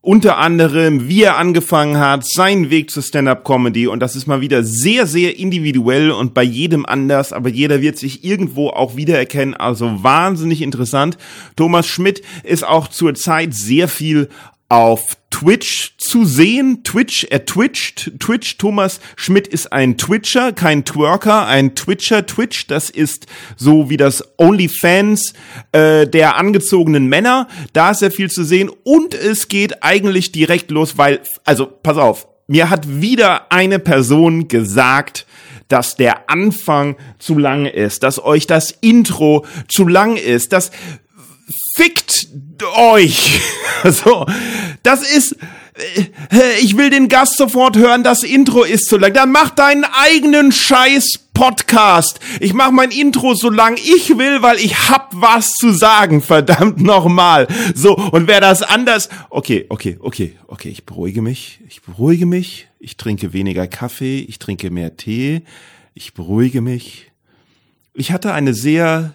unter anderem, wie er angefangen hat, seinen Weg zur Stand-up-Comedy. Und das ist mal wieder sehr, sehr individuell und bei jedem anders, aber jeder wird sich irgendwo auch wiedererkennen, also wahnsinnig interessant. Thomas Schmidt ist auch zurzeit sehr viel auf Twitch zu sehen. Twitch, er twitcht. Twitch, Thomas Schmidt ist ein Twitcher, kein Twerker, ein Twitcher. Twitch, das ist so wie das OnlyFans äh, der angezogenen Männer. Da ist er viel zu sehen und es geht eigentlich direkt los, weil, also pass auf, mir hat wieder eine Person gesagt, dass der Anfang zu lang ist, dass euch das Intro zu lang ist, dass fickt euch. so, das ist, äh, ich will den Gast sofort hören, das Intro ist zu lang. Dann mach deinen eigenen Scheiß Podcast. Ich mach mein Intro so lang ich will, weil ich hab was zu sagen, verdammt nochmal. So, und wer das anders, okay, okay, okay, okay, ich beruhige mich, ich beruhige mich, ich trinke weniger Kaffee, ich trinke mehr Tee, ich beruhige mich. Ich hatte eine sehr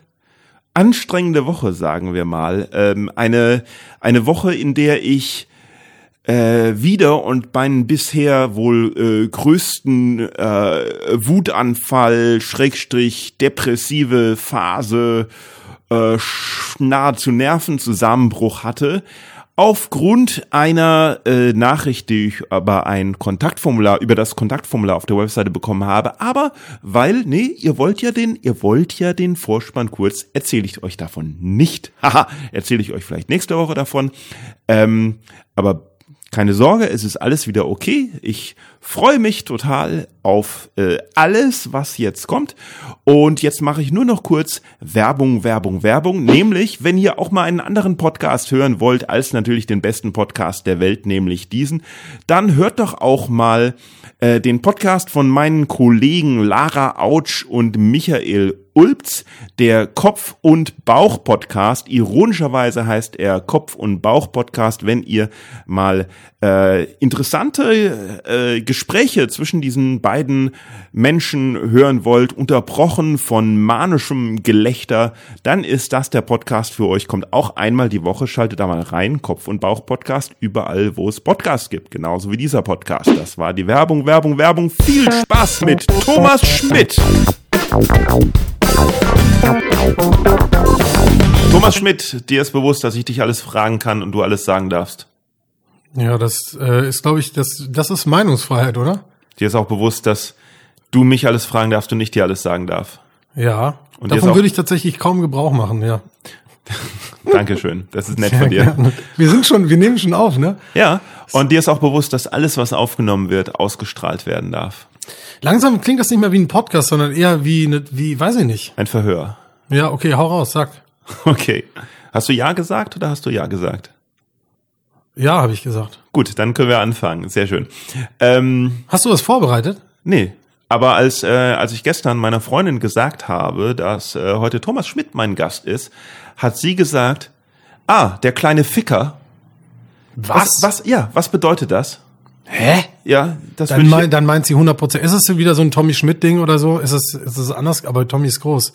anstrengende Woche, sagen wir mal. Ähm, eine, eine Woche, in der ich äh, wieder und meinen bisher wohl äh, größten äh, Wutanfall, Schrägstrich, depressive Phase, äh, nahezu Nervenzusammenbruch hatte, Aufgrund einer äh, Nachricht, die ich über ein Kontaktformular, über das Kontaktformular auf der Webseite bekommen habe, aber weil, nee, ihr wollt ja den, ihr wollt ja den Vorspann kurz, erzähle ich euch davon nicht. Haha, erzähle ich euch vielleicht nächste Woche davon. Ähm, aber keine Sorge, es ist alles wieder okay. Ich freue mich total auf äh, alles, was jetzt kommt. Und jetzt mache ich nur noch kurz Werbung, Werbung, Werbung. Nämlich, wenn ihr auch mal einen anderen Podcast hören wollt, als natürlich den besten Podcast der Welt, nämlich diesen, dann hört doch auch mal äh, den Podcast von meinen Kollegen Lara Autsch und Michael Ulbz, der Kopf- und Bauch-Podcast. Ironischerweise heißt er Kopf- und Bauch-Podcast, wenn ihr mal äh, interessante äh, Gespräche zwischen diesen beiden Menschen hören wollt, unterbrochen von manischem Gelächter, dann ist das der Podcast für euch. Kommt auch einmal die Woche, schaltet da mal rein, Kopf- und Bauch-Podcast, überall, wo es Podcasts gibt, genauso wie dieser Podcast. Das war die Werbung, Werbung, Werbung. Viel Spaß mit Thomas Schmidt. Thomas Schmidt, dir ist bewusst, dass ich dich alles fragen kann und du alles sagen darfst. Ja, das äh, ist, glaube ich, das, das ist Meinungsfreiheit, oder? Dir ist auch bewusst, dass du mich alles fragen darfst und nicht dir alles sagen darf. Ja. Und davon würde ich tatsächlich kaum Gebrauch machen, ja. Dankeschön, das ist nett Sehr von dir. Gerne. Wir sind schon, wir nehmen schon auf, ne? Ja. Und dir ist auch bewusst, dass alles, was aufgenommen wird, ausgestrahlt werden darf. Langsam klingt das nicht mehr wie ein Podcast, sondern eher wie, ne, wie, weiß ich nicht. Ein Verhör. Ja, okay, hau raus, sag. Okay. Hast du Ja gesagt oder hast du Ja gesagt? Ja, habe ich gesagt. Gut, dann können wir anfangen. Sehr schön. Ähm, hast du was vorbereitet? Nee. Aber als, äh, als ich gestern meiner Freundin gesagt habe, dass äh, heute Thomas Schmidt mein Gast ist, hat sie gesagt, ah, der kleine Ficker. Was? Was, was ja, was bedeutet das? Hä? Ja, das dann, mein, dann meint sie 100 Prozent. Ist es wieder so ein Tommy Schmidt-Ding oder so? Ist es, ist es anders? Aber Tommy ist groß.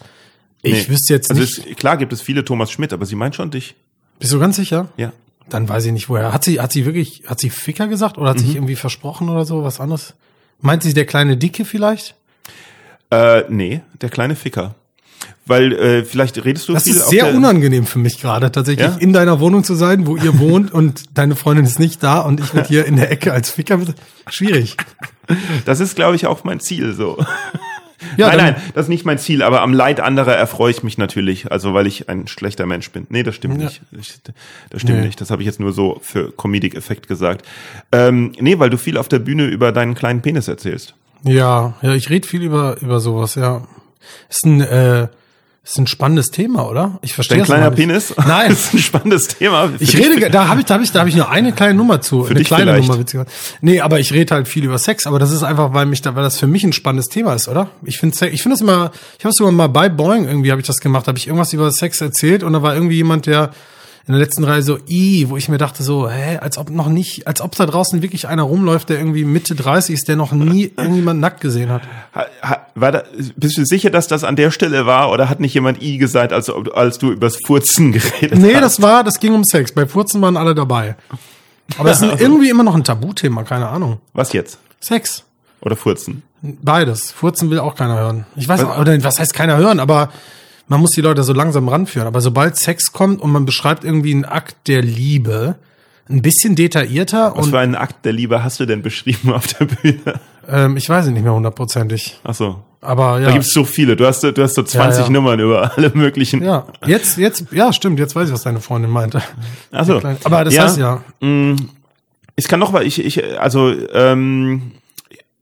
Ich nee. wüsste jetzt also nicht. Es, klar gibt es viele Thomas Schmidt, aber sie meint schon dich. Bist du ganz sicher? Ja. Dann weiß ich nicht woher. Hat sie, hat sie wirklich, hat sie Ficker gesagt oder hat mhm. sich irgendwie versprochen oder so? Was anderes? Meint sie der kleine Dicke vielleicht? Äh, nee, der kleine Ficker. Weil äh, vielleicht redest du das viel. Das ist sehr unangenehm für mich gerade, tatsächlich ja? in deiner Wohnung zu sein, wo ihr wohnt und deine Freundin ist nicht da und ich werde hier in der Ecke als Ficker. Schwierig. Das ist, glaube ich, auch mein Ziel so. Ja, nein, nein, das ist nicht mein Ziel, aber am Leid anderer erfreue ich mich natürlich, also weil ich ein schlechter Mensch bin. Nee, das stimmt ja. nicht. Das stimmt nee. nicht. Das habe ich jetzt nur so für Comedic-Effekt gesagt. Ähm, nee, weil du viel auf der Bühne über deinen kleinen Penis erzählst. Ja, ja, ich rede viel über, über sowas, ja. Ist ein, äh, Das ist ein spannendes Thema, oder? Ich verstehe Dein kleiner Penis? Nein. Das ist ein spannendes Thema. Ich rede, da habe ich, da habe ich, da habe ich nur eine kleine Nummer zu. Für eine kleine vielleicht. Nummer, witzigerweise. Nee, aber ich rede halt viel über Sex, aber das ist einfach, weil mich da, weil das für mich ein spannendes Thema ist, oder? Ich finde ich finde das immer, ich habe es sogar mal bei Boeing irgendwie habe ich das gemacht, habe ich irgendwas über Sex erzählt und da war irgendwie jemand, der in der letzten Reihe so, i, wo ich mir dachte so, hä, als ob noch nicht, als ob da draußen wirklich einer rumläuft, der irgendwie Mitte 30 ist, der noch nie irgendjemand nackt gesehen hat. Ha, ha, war da, bist du sicher, dass das an der Stelle war oder hat nicht jemand I gesagt, als, als du übers Furzen geredet Nee, hast? das war, das ging um Sex. Bei Furzen waren alle dabei. Aber es ist irgendwie immer noch ein Tabuthema, keine Ahnung. Was jetzt? Sex. Oder Furzen? Beides. Furzen will auch keiner hören. Ich weiß auch, oder was heißt keiner hören, aber man muss die Leute so langsam ranführen. Aber sobald Sex kommt und man beschreibt irgendwie einen Akt der Liebe, ein bisschen detaillierter Was und für einen Akt der Liebe hast du denn beschrieben auf der Bühne? ähm, ich weiß es nicht mehr hundertprozentig. Ach so. Aber Da ja. gibt's so viele. Du hast, du hast so 20 Ja, ja. Nummern über alle möglichen. ja, jetzt, jetzt, ja, stimmt, jetzt weiß ich, was deine Freundin meinte. Ach so. Aber das Ja. heißt ja, Ich kann noch, weil ich, ich, also, ähm,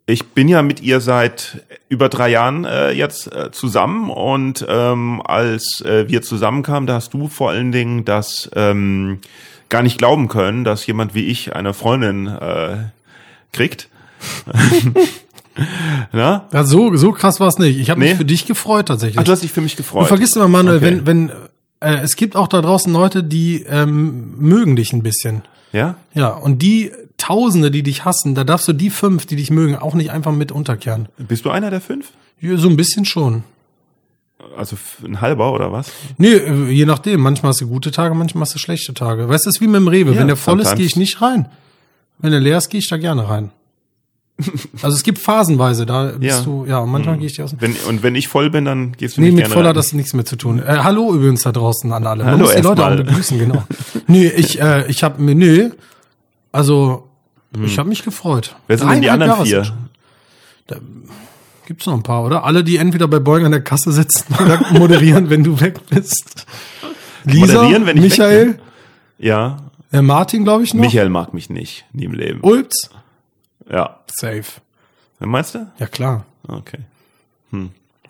ich bin ja mit ihr seit über drei Jahren äh, jetzt äh, zusammen und ähm, als äh, wir zusammenkamen, da hast du vor allen Dingen das ähm, gar nicht glauben können, dass jemand wie ich eine Freundin äh, kriegt. Na? ja so, so krass war es nicht. Ich habe mich Nee. für dich gefreut tatsächlich. Ach, du hast dich für mich gefreut. Du vergisst immer, Manuel, Okay. wenn, wenn äh, es gibt auch da draußen Leute, die ähm, mögen dich ein bisschen. Ja? Ja, und die Tausende, die dich hassen, da darfst du die fünf, die dich mögen, auch nicht einfach mit unterkehren. Bist du einer der fünf? Ja, so ein bisschen schon. Also ein halber oder was? Nee, äh, je nachdem. Manchmal hast du gute Tage, manchmal hast du schlechte Tage. Weißt du, es ist wie mit dem Rewe. Ja, Wenn der voll ist, gehe ich nicht rein. Wenn der leer ist, gehe ich da gerne rein. Also es gibt phasenweise, da bist Ja. du, ja, und manchmal gehe ich dir aus dem Wenn, und wenn ich voll bin, dann gehst du Nee, nicht mit voller hat das nichts mehr zu tun. Äh, hallo übrigens da draußen an alle. Man Hallo muss die Leute auch erstmal. begrüßen, genau. nee, ich, äh, ich habe mir, nee, also ich habe mich gefreut. Hm. Wer sind denn die anderen vier? sind- Gibt's noch ein paar, oder? Alle, die entweder bei Boeing an der Kasse sitzen oder moderieren, wenn du weg bist. Lisa, Moderieren, wenn ich weg Michael, Ja. der Martin, glaube ich noch. Michael mag mich nicht, nie im Leben. Ulps. Ja. Safe. Meinst du? Ja, klar. Okay.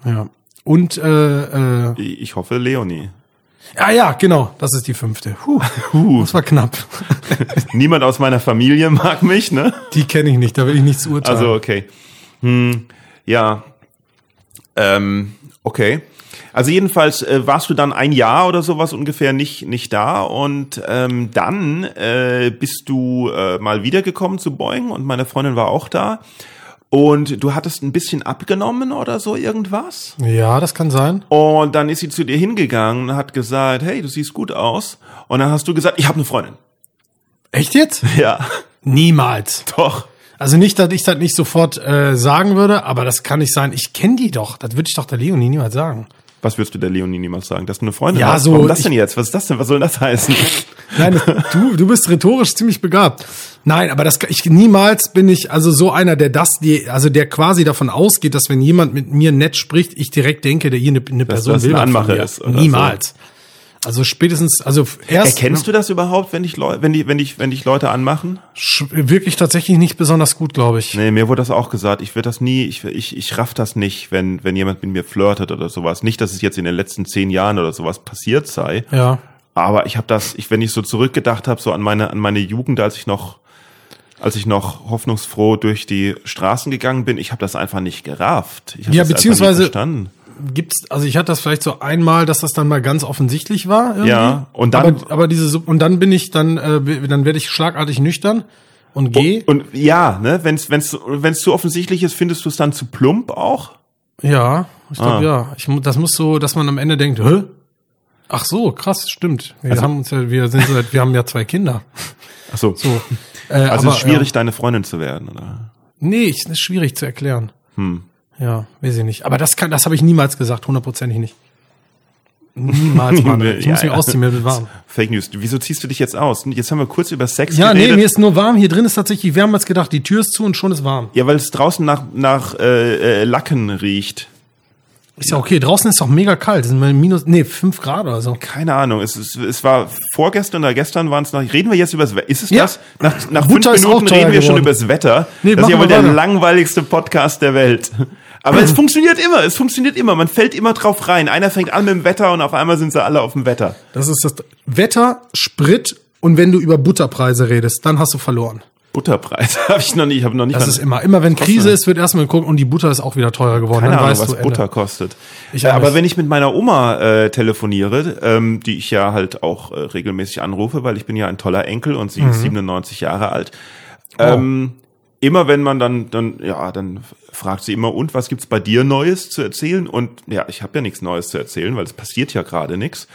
Ja. Und, äh, äh, ich hoffe Leonie. Ja, ja, genau, das ist die fünfte. Huh, Huh. das war knapp. Niemand aus meiner Familie mag mich, ne? Die kenne ich nicht, da will ich nichts urteilen. Also, okay. Hm, ja. Ähm, okay. Also jedenfalls äh, warst du dann ein Jahr oder sowas ungefähr nicht nicht da und ähm, dann äh, bist du äh, mal wiedergekommen zu Boeing und meine Freundin war auch da und du hattest ein bisschen abgenommen oder so irgendwas Ja, das kann sein. und dann ist sie zu dir hingegangen und hat gesagt, hey, du siehst gut aus und dann hast du gesagt, ich habe eine Freundin. Echt jetzt? Ja, Niemals. doch. Also nicht, dass ich das nicht sofort äh, sagen würde, aber das kann nicht sein. Ich kenne die doch. Das würde ich doch der Leonie niemals sagen. Was würdest du der Leonie niemals sagen? Dass du eine Freundin Ja, hast? so, Warum das denn jetzt? Was ist das denn? Was soll das heißen? Nein, du, du bist rhetorisch ziemlich begabt. Nein, aber das ich niemals bin ich also so einer, der das, die, also der quasi davon ausgeht, dass wenn jemand mit mir nett spricht, ich direkt denke, der hier eine, eine Person das will eine Anmache ist Niemals. Also spätestens, also erst Erkennst du das überhaupt, wenn dich, Leu wenn, die, wenn, dich, wenn dich Leute anmachen? wirklich tatsächlich nicht besonders gut, glaube ich. Nee, mir wurde das auch gesagt. Ich würde das nie, ich, ich, ich raff das nicht, wenn, wenn jemand mit mir flirtet oder sowas. Nicht, dass es jetzt in den letzten zehn Jahren oder sowas passiert sei. Ja. Aber ich habe das, ich, wenn ich so zurückgedacht habe, so an meine, an meine Jugend, als ich noch, als ich noch hoffnungsfroh durch die Straßen gegangen bin, ich habe das einfach nicht gerafft. Ich hab Ja, das einfach beziehungsweise- nicht verstanden. Gibt's, also ich hatte das vielleicht so einmal, dass das dann mal ganz offensichtlich war. Irgendwie. Ja, und dann- Aber, aber diese, und dann bin ich dann, äh, dann werde ich schlagartig nüchtern und gehe. Und ja, ne, wenn's wenn's wenn's zu offensichtlich ist, findest du es dann zu plump auch? Ja, ich glaube Ah. ja. Ich, das muss so, dass man am Ende denkt, hä? Ach so, krass, stimmt. Wir Also- haben uns ja, wir sind seit, wir haben ja zwei Kinder. Ach so. So. Äh, Also aber, es ist schwierig, Ja, deine Freundin zu werden, oder? nee, ist schwierig zu erklären. Hm. Ja, weiß ich nicht. Aber das kann, das habe ich niemals gesagt, hundertprozentig nicht. Niemals, Mann. Ich Ja, muss mich ja. ausziehen, mir wird warm. Fake News. Wieso ziehst du dich jetzt aus? Jetzt haben wir kurz über Sex Ja, nee, geredet. mir ist nur warm. Hier drin ist tatsächlich, wir haben jetzt gedacht, die Tür ist zu und schon ist warm. ja, weil es draußen nach nach äh, äh, Lacken riecht. Ist ja okay. Draußen ist doch mega kalt. Das sind mal minus, nee, fünf Grad oder so. Keine Ahnung. Es, ist, es war vorgestern oder gestern waren es noch. Reden wir jetzt über das Wetter? Ist es Ja. das? Nach, nach fünf Butter Minuten reden wir schon über das Wetter. Nee, das ist ja wohl der langweiligste Podcast der Welt. Aber es funktioniert immer, es funktioniert immer. Man fällt immer drauf rein. Einer fängt an mit dem Wetter und auf einmal sind sie alle auf dem Wetter. Das ist das Wetter, Sprit und wenn du über Butterpreise redest, dann hast du verloren. Butterpreis habe ich noch nicht, ich habe noch nicht. Das ist immer, immer wenn Krise ist, wird erstmal geguckt und die Butter ist auch wieder teurer geworden. Keine Ahnung, was du, Ende. Butter kostet. Ich äh, aber wenn ich mit meiner Oma äh, telefoniere, ähm, die ich ja halt auch äh, regelmäßig anrufe, weil ich bin ja ein toller Enkel und sie Mhm. ist 97 Jahre alt. Oh. Immer wenn man dann, dann, ja, dann fragt sie immer, und was gibt's bei dir Neues zu erzählen? Und ja, ich habe ja nichts Neues zu erzählen, weil es passiert ja gerade nichts.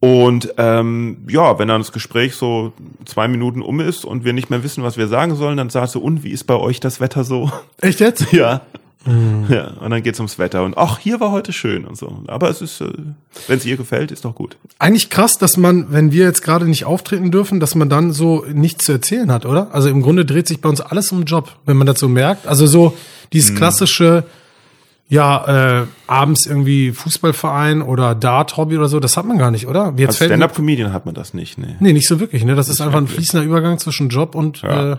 Und ähm, ja, wenn dann das Gespräch so zwei Minuten um ist und wir nicht mehr wissen, was wir sagen sollen, dann sagt sie, und wie ist bei euch das Wetter so? Echt jetzt? Ja. Mhm. Ja, und dann geht's ums Wetter und ach, hier war heute schön und so. Aber es ist, äh, wenn es ihr gefällt, ist doch gut. Eigentlich krass, dass man, wenn wir jetzt gerade nicht auftreten dürfen, dass man dann so nichts zu erzählen hat, oder? Also im Grunde dreht sich bei uns alles um Job, wenn man das so merkt. Also so dieses Hm. klassische, ja, äh, abends irgendwie Fußballverein oder Dart-Hobby oder so, das hat man gar nicht, oder? Jetzt Als Stand-up-Comedian hat man das nicht, ne? Nee, nicht so wirklich, ne? Das ist einfach ein fließender Übergang zwischen Job und Ja. äh,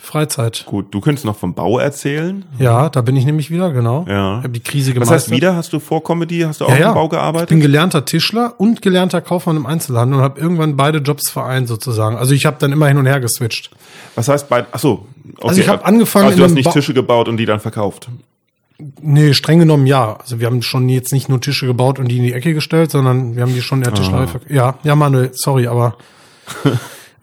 Freizeit. Gut, du könntest noch vom Bau erzählen. Ja, da bin ich nämlich wieder, genau. Ja. Ich habe die Krise Was gemeistert. heißt wieder? Hast du vor Comedy, hast du auch Ja, ja. im Bau Ich gearbeitet? bin gelernter Tischler und gelernter Kaufmann im Einzelhandel und habe irgendwann beide Jobs vereint sozusagen. Also ich habe dann immer hin und her geswitcht. Was heißt bei, ach so. Okay. Also ich hab angefangen Also du hast nicht Bau- Tische gebaut und die dann verkauft. Nee, streng genommen ja. Also wir haben schon jetzt nicht nur Tische gebaut und die in die Ecke gestellt, sondern wir haben die schon in der Tischlerei Ah. verk- Ja, ja, Manuel, sorry, aber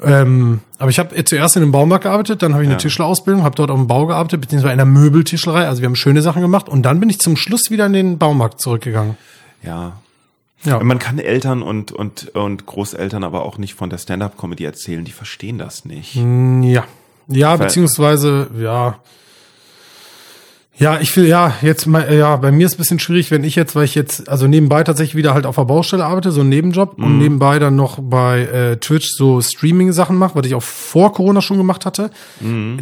ähm, aber ich habe zuerst in einem Baumarkt gearbeitet, dann habe ich eine Ja. Tischlerausbildung, habe dort auf dem Bau gearbeitet, beziehungsweise in der Möbeltischlerei. Also wir haben schöne Sachen gemacht und dann bin ich zum Schluss wieder in den Baumarkt zurückgegangen. Ja. Ja. Man kann Eltern und, und, und Großeltern aber auch nicht von der Stand-up-Comedy erzählen, die verstehen das nicht. Ja. Ja, beziehungsweise, ja. Ja, ich will, ja, jetzt ja, bei mir ist ein bisschen schwierig, wenn ich jetzt, weil ich jetzt, also nebenbei tatsächlich wieder halt auf der Baustelle arbeite, so ein Nebenjob und nebenbei dann noch bei äh, Twitch so Streaming-Sachen mache, was ich auch vor Corona schon gemacht hatte,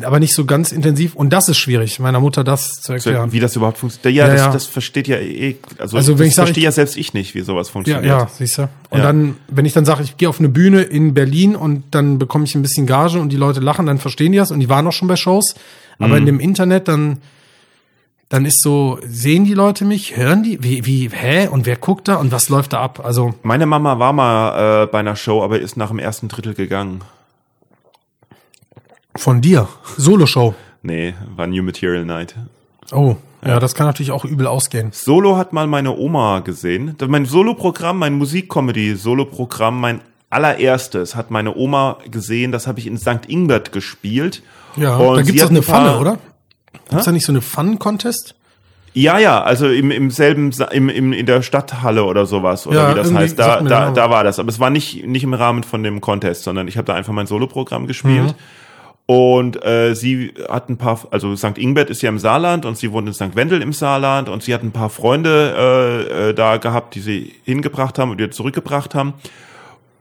aber nicht so ganz intensiv und das ist schwierig, meiner Mutter das zu erklären. Wie das überhaupt funktioniert. Ja, Ja, das, ja. das versteht ja eh, also, Also, wenn das ich sag, verstehe ich- ja selbst ich nicht, wie sowas Ja, funktioniert. ja, siehst du. Und Ja. dann, wenn ich dann sage, ich gehe auf eine Bühne in Berlin und dann bekomme ich ein bisschen Gage und die Leute lachen, dann verstehen die das und die waren auch schon bei Shows. Aber Mhm. in dem Internet dann, dann ist so, sehen die Leute mich, hören die, wie, wie, hä? Und wer guckt da und was läuft da ab? Also, Meine Mama war mal äh, bei einer Show, aber ist nach dem ersten Drittel gegangen. von dir. Solo-Show. Nee, war New Material Night. Oh, ja, das kann natürlich auch übel ausgehen. Solo hat mal meine Oma gesehen. Mein Solo-Programm, mein Musikcomedy-Solo-Programm, mein allererstes hat meine Oma gesehen. Das habe ich in St. Ingbert gespielt. Ja, Und da doch hat eine Pfanne, oder? Gibt's da nicht so eine Pfannen-Contest? Ja, ja, also im, im selben, im, im, in der Stadthalle oder sowas, oder Ja, wie das heißt, da, da, Name. da war das. Aber es war nicht, nicht im Rahmen von dem Contest, sondern ich habe da einfach mein Soloprogramm gespielt. Mhm. Und äh, sie hat ein paar, also St. Ingbert ist ja im Saarland und sie wohnt in St. Wendel im Saarland und sie hat ein paar Freunde äh, äh, da gehabt, die sie hingebracht haben und wieder zurückgebracht haben.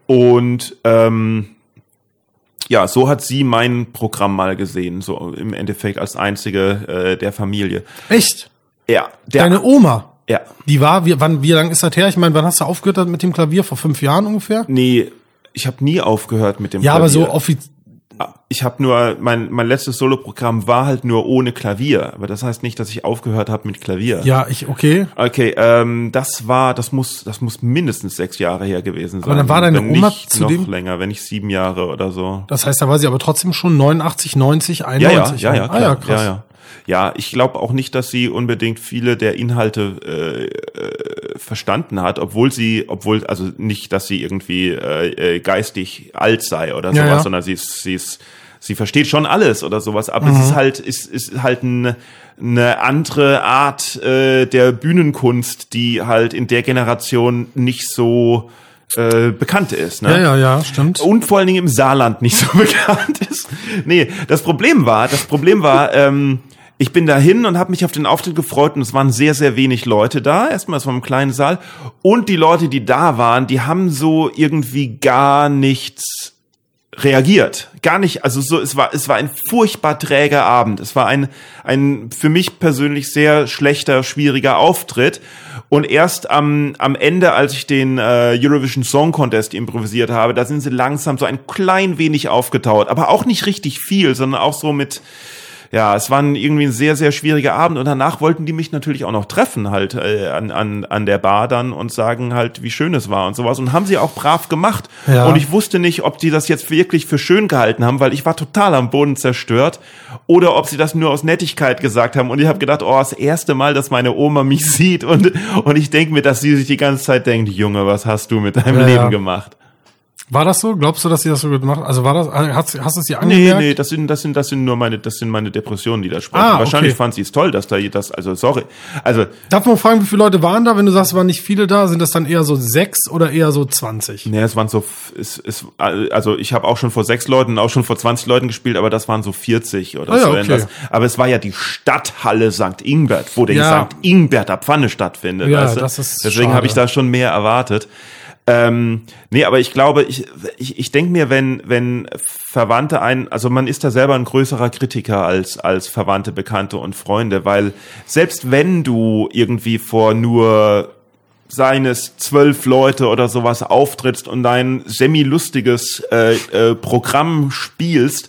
Und ähm, ja, so hat sie mein Programm mal gesehen, so im Endeffekt als einzige äh, der Familie. Echt? Ja, der, Deine Oma? ja, Die war, wie, wann, wie lang ist das her? Ich meine, wann hast du aufgehört mit dem Klavier? Vor fünf Jahren ungefähr? Nee, ich habe nie aufgehört mit dem Ja, aber so Klavier. offiziell. Ich habe nur mein mein letztes Soloprogramm war halt nur ohne Klavier, aber das heißt nicht, dass ich aufgehört habe mit Klavier. Ja, ich, okay. Okay, ähm, das war, das muss, das muss mindestens sechs Jahre her gewesen sein. dann war deine wenn Oma nicht zu noch dem- länger, wenn nicht sieben Jahre oder so. Das heißt, da war sie aber trotzdem schon 89, 90, Ja, 91. ja, ja, ja, ah, klar. ja, krass. Ja, ja. ja ich glaube auch nicht, dass sie unbedingt viele der Inhalte äh, äh, verstanden hat, obwohl sie, obwohl, also nicht, dass sie irgendwie äh, äh, geistig alt sei oder Ja, sowas, ja. sondern sie ist, sie ist, sie versteht schon alles oder sowas, aber Mhm. es ist halt, ist, ist halt eine, eine andere Art äh, der Bühnenkunst, die halt in der Generation nicht so äh, bekannt ist. Ne? Ja, ja, ja, stimmt. und vor allen Dingen im Saarland nicht so bekannt ist. Nee, das Problem war, das Problem war, ähm, ich bin dahin und habe mich auf den Auftritt gefreut und es waren sehr, sehr wenig Leute da. Erstmal, es war im kleinen Saal. Und die Leute, die da waren, die haben so irgendwie gar nichts reagiert. Gar nicht, also so, es war, es war ein furchtbar träger Abend. Es war ein, ein für mich persönlich sehr schlechter, schwieriger Auftritt. Und erst am, am Ende, als ich den äh, Eurovision Song Contest improvisiert habe, da sind sie langsam so ein klein wenig aufgetaut. Aber auch nicht richtig viel, sondern auch so mit, ja, es war irgendwie ein sehr, sehr schwieriger Abend und danach wollten die mich natürlich auch noch treffen halt äh, an, an, an der Bar dann und sagen halt, wie schön es war und sowas und haben sie auch brav gemacht Ja. und ich wusste nicht, ob die das jetzt wirklich für schön gehalten haben, weil ich war total am Boden zerstört oder ob sie das nur aus Nettigkeit gesagt haben und ich habe gedacht, oh, das erste Mal, dass meine Oma mich sieht und, und ich denke mir, dass sie sich die ganze Zeit denkt, Junge, was hast du mit deinem Ja, Leben gemacht? War das so? Glaubst du, dass sie das so gemacht hat? Also war das, hast, hast du es Nee, angemerkt? nee, das sind, das sind, das sind nur meine, das sind meine Depressionen, die da sprechen. Ah, Wahrscheinlich okay. fand sie es toll, dass da das, also sorry. Also, Darf man fragen, wie viele Leute waren da? Wenn du sagst, es waren nicht viele da, sind das dann eher so sechs oder eher so 20? nee, es waren so, es, es, also ich habe auch schon vor sechs Leuten, auch schon vor 20 Leuten gespielt, aber das waren so 40 oder Ah ja, so okay. irgendwas. Aber es war ja die Stadthalle St. Ingbert, wo der Ja. St. Ingberter Pfanne stattfindet. Ja, weißt du? das ist Deswegen habe ich da schon mehr erwartet. Ähm, nee, aber ich glaube, ich, ich, ich denke mir, wenn, wenn Verwandte ein, also man ist da selber ein größerer Kritiker als, als Verwandte, Bekannte und Freunde, weil selbst wenn du irgendwie vor nur seines zwölf Leute oder sowas auftrittst und dein semi-lustiges äh, äh, Programm spielst,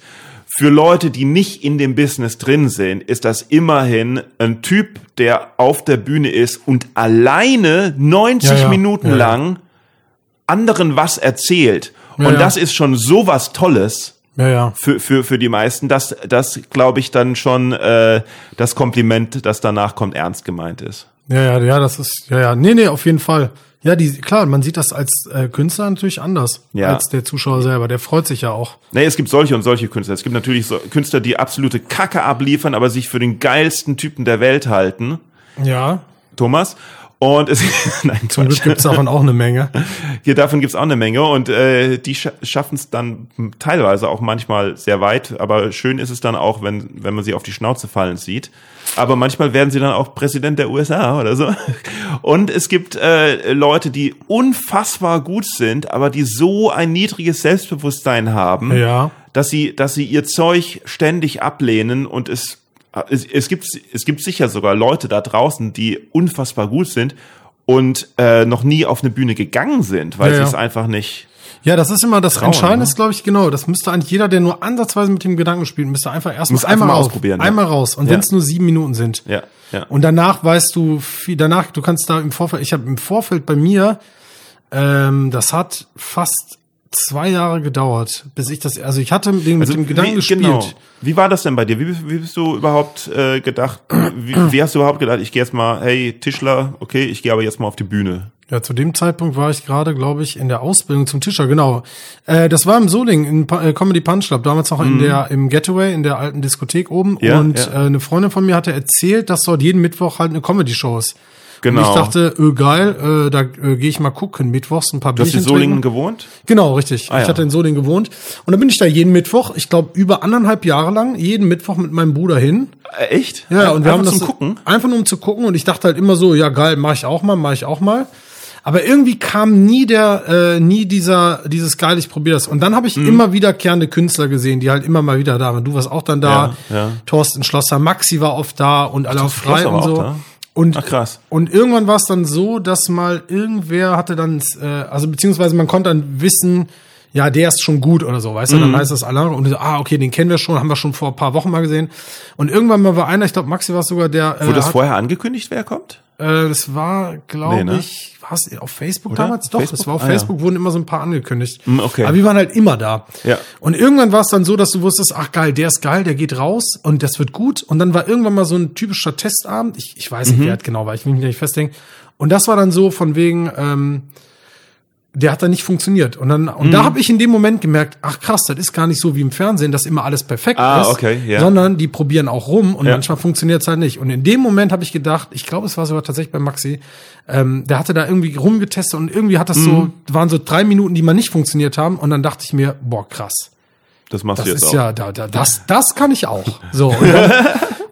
für Leute, die nicht in dem Business drin sind, ist das immerhin ein Typ, der auf der Bühne ist und alleine 90 Ja, ja. Minuten Ja, ja. lang anderen was erzählt. Ja, und ja. das ist schon so was Tolles Ja, ja. für, für, für die meisten, dass das, glaube ich, dann schon äh, das Kompliment, das danach kommt, ernst gemeint ist. Ja, ja, ja, das ist, ja, ja, nee, nee, auf jeden Fall. Ja, die, klar, man sieht das als äh, Künstler natürlich anders Ja. als der Zuschauer selber. Der freut sich ja auch. Nee, es gibt solche und solche Künstler. Es gibt natürlich so Künstler, die absolute Kacke abliefern, aber sich für den geilsten Typen der Welt halten. Ja, Thomas. Und es, nein, zum Glück gibt's davon auch eine Menge. Hier davon gibt's auch eine Menge und äh, die scha schaffen es dann teilweise auch manchmal sehr weit, aber schön ist es dann auch, wenn, wenn man sie auf die Schnauze fallen sieht. Aber manchmal werden sie dann auch Präsident der USA oder so. Und es gibt äh, Leute, die unfassbar gut sind, aber die so ein niedriges Selbstbewusstsein haben, Ja. dass sie, dass sie ihr Zeug ständig ablehnen und es, es, es gibt, es gibt sicher sogar Leute da draußen, die unfassbar gut sind und äh, noch nie auf eine Bühne gegangen sind, weil Ja, sie ja. es einfach nicht. Ja, das ist immer das Trauen, Entscheidende, ne? ist, glaube ich, genau. Das müsste eigentlich jeder, der nur ansatzweise mit dem Gedanken spielt, müsste einfach erstmal Muss einfach einmal mal auf, ausprobieren, ja. Einmal raus. Und Ja. wenn es nur sieben Minuten sind. Ja, ja. Und danach weißt du viel, danach, du kannst da im Vorfeld, ich habe im Vorfeld bei mir, ähm, das hat fast zwei Jahre gedauert, bis ich das, also ich hatte den, mit dem Gedanken wie, gespielt. Genau. Wie war das denn bei dir? Wie, bist- wie bist du überhaupt äh, gedacht? Wie, wie hast du überhaupt gedacht? Ich gehe jetzt mal, hey Tischler, okay, ich gehe aber jetzt mal auf die Bühne. Ja, zu dem Zeitpunkt war ich gerade, glaube ich, in der Ausbildung zum Tischer, genau. Äh, das war im Soling, in Pa- äh, Comedy Punch Club, damals noch in der, im Getaway, in der alten Diskothek oben. Mhm. Ja, und ja. Äh, eine Freundin von mir hatte erzählt, dass dort jeden Mittwoch halt eine Comedy-Show ist. Genau. Und ich dachte, äh, geil, äh, da äh, gehe ich mal gucken, mittwochs ein paar Du hast in Bierchen Solingen trinken. gewohnt? Genau, richtig. Ah, ich ja. hatte in Solingen gewohnt. Und dann bin ich da jeden Mittwoch, ich glaube über anderthalb Jahre lang, jeden Mittwoch mit meinem Bruder hin. Äh, echt? Ja, und wir Einfach haben das zum Gucken. einfach nur um zu gucken und ich dachte halt immer so, ja geil, mach ich auch mal, mach ich auch mal. Aber irgendwie kam nie der, äh, nie dieser, dieses geil, ich probiere das. Und dann habe ich Mhm. immer wiederkehrende Künstler gesehen, die halt immer mal wieder da waren. Du warst auch dann da, Ja, ja. Thorsten Schlosser, Maxi war oft da und alle auf frei und so. Und, Ach, krass. und irgendwann war es dann so, dass mal irgendwer hatte dann, äh, also beziehungsweise man konnte dann wissen, ja, der ist schon gut oder so, weißt du, Mhm. dann heißt das Alarm und so, ah, okay, den kennen wir schon, haben wir schon vor ein paar Wochen mal gesehen. Und irgendwann mal war einer, ich glaube, Maxi war es sogar, der äh, Wurde das hat, vorher angekündigt, wer kommt? Äh, das war, glaube Nee, ne? ich, war es auf Facebook Oder? damals? Doch, Facebook? das war auf Ah, ja. Facebook, wurden immer so ein paar angekündigt. Hm, okay. Aber wir waren halt immer da. Ja. Und irgendwann war es dann so, dass du wusstest, ach geil, der ist geil, der geht raus und das wird gut. Und dann war irgendwann mal so ein typischer Testabend. Ich, ich weiß nicht, Mhm. wer hat genau war, ich will mich nicht festlegen. Und das war dann so von wegen, ähm, der hat dann nicht funktioniert. Und dann, und Mhm. da habe ich in dem Moment gemerkt, ach krass, das ist gar nicht so wie im Fernsehen, dass immer alles perfekt Ah, ist, okay, ja. sondern die probieren auch rum und Ja. manchmal funktioniert es halt nicht. Und in dem Moment habe ich gedacht, ich glaube, es war sogar tatsächlich bei Maxi, ähm, der hatte da irgendwie rumgetestet und irgendwie hat das Mhm. so, waren so drei Minuten, die mal nicht funktioniert haben. Und dann dachte ich mir, boah, krass. Das machst Das du jetzt ist auch. ja, da, da, das, das kann ich auch. So. Und dann,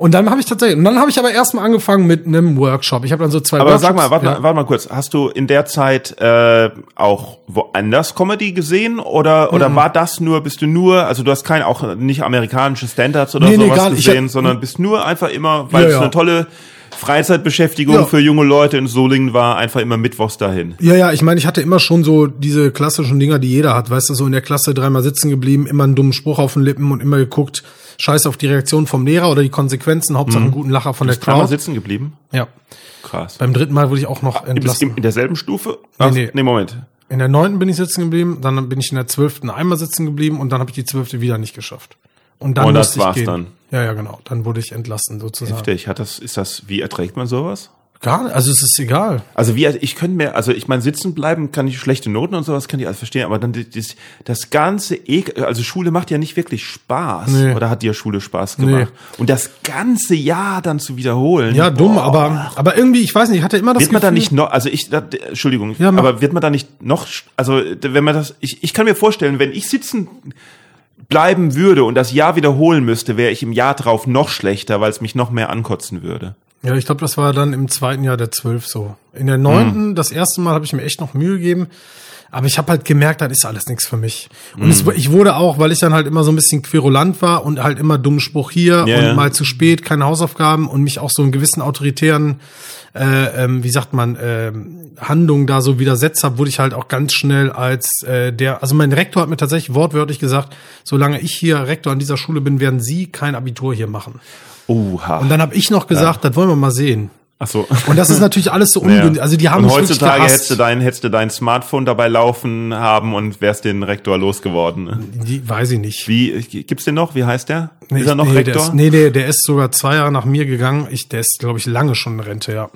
und dann habe ich tatsächlich, und dann habe ich aber erstmal angefangen mit einem Workshop. Ich habe dann so zwei Aber Workshops. sag mal, warte, ja. mal, warte mal kurz. Hast du in der Zeit äh, auch woanders Comedy gesehen oder oder war das nur? Bist du nur? Also du hast kein auch nicht amerikanische Standards oder Nee, nee, sowas. Ich gesehen, hab- sondern bist nur einfach immer, weil Ja, es eine tolle Freizeitbeschäftigung Ja. für junge Leute in Solingen war einfach immer mittwochs dahin. Ja, ja, ich meine, ich hatte immer schon so diese klassischen Dinger, die jeder hat, weißt du, so in der Klasse dreimal sitzen geblieben, immer einen dummen Spruch auf den Lippen und immer geguckt, scheiß auf die Reaktion vom Lehrer oder die Konsequenzen, Hauptsache einen guten Lacher von der Dreimal Crowd. sitzen geblieben? Ja. Krass. Beim dritten Mal wurde ich auch noch Du bist entlassen. in derselben Stufe? Ach, nee. nee, Moment. In der neunten bin ich sitzen geblieben, dann bin ich in der zwölften einmal sitzen geblieben und dann habe ich die zwölfte wieder nicht geschafft. Und dann Und das musste ich war's gehen. dann. Ja, ja, genau. Dann wurde ich entlassen sozusagen. Heftig. Hat das, ist das, wie erträgt man sowas? Gar nicht, also es ist egal. Also wie, ich könnte mir, also ich meine, sitzen bleiben kann ich schlechte Noten und sowas kann ich alles verstehen, aber dann das, das ganze Ekel, also Schule macht ja nicht wirklich Spaß. Nee. Oder hat dir Schule Spaß gemacht? Und das ganze Jahr dann zu wiederholen. Ja, dumm, boah. aber aber irgendwie, ich weiß nicht, ich hatte immer das Wird man da Gefühl- nicht noch, also ich, da, Entschuldigung, Ja, aber wird man da nicht noch, also wenn man das, ich, ich kann mir vorstellen, wenn ich sitzen bleiben würde und das Jahr wiederholen müsste, wäre ich im Jahr drauf noch schlechter, weil es mich noch mehr ankotzen würde. Ja, ich glaube, das war dann im zweiten Jahr der zwölf so. In der neunten, das erste Mal habe ich mir echt noch Mühe gegeben. Aber ich habe halt gemerkt, das ist alles nichts für mich. Und es, ich wurde auch, weil ich dann halt immer so ein bisschen querulant war und halt immer dummen Spruch hier Ja, und ja. mal zu spät, keine Hausaufgaben und mich auch so einen gewissen autoritären, äh, ähm, wie sagt man, ähm, Handlungen da so widersetzt habe, wurde ich halt auch ganz schnell als äh, der, also mein Rektor hat mir tatsächlich wortwörtlich gesagt, solange ich hier Rektor an dieser Schule bin, werden Sie kein Abitur hier machen. Oha. Und dann habe ich noch gesagt, das wollen wir mal sehen. Ach so. Und das ist natürlich alles so ungünstig. Also die haben und heutzutage hättest du dein, hättest du dein Smartphone dabei laufen haben und wärst den Rektor losgeworden. ne? Die, weiß ich nicht. Wie, gibt's den noch? Wie heißt der? Nee, ist er noch nee, Rektor? Der ist, nee, der, der ist sogar zwei Jahre nach mir gegangen. Ich, der ist, glaube ich, lange schon in Rente, ja.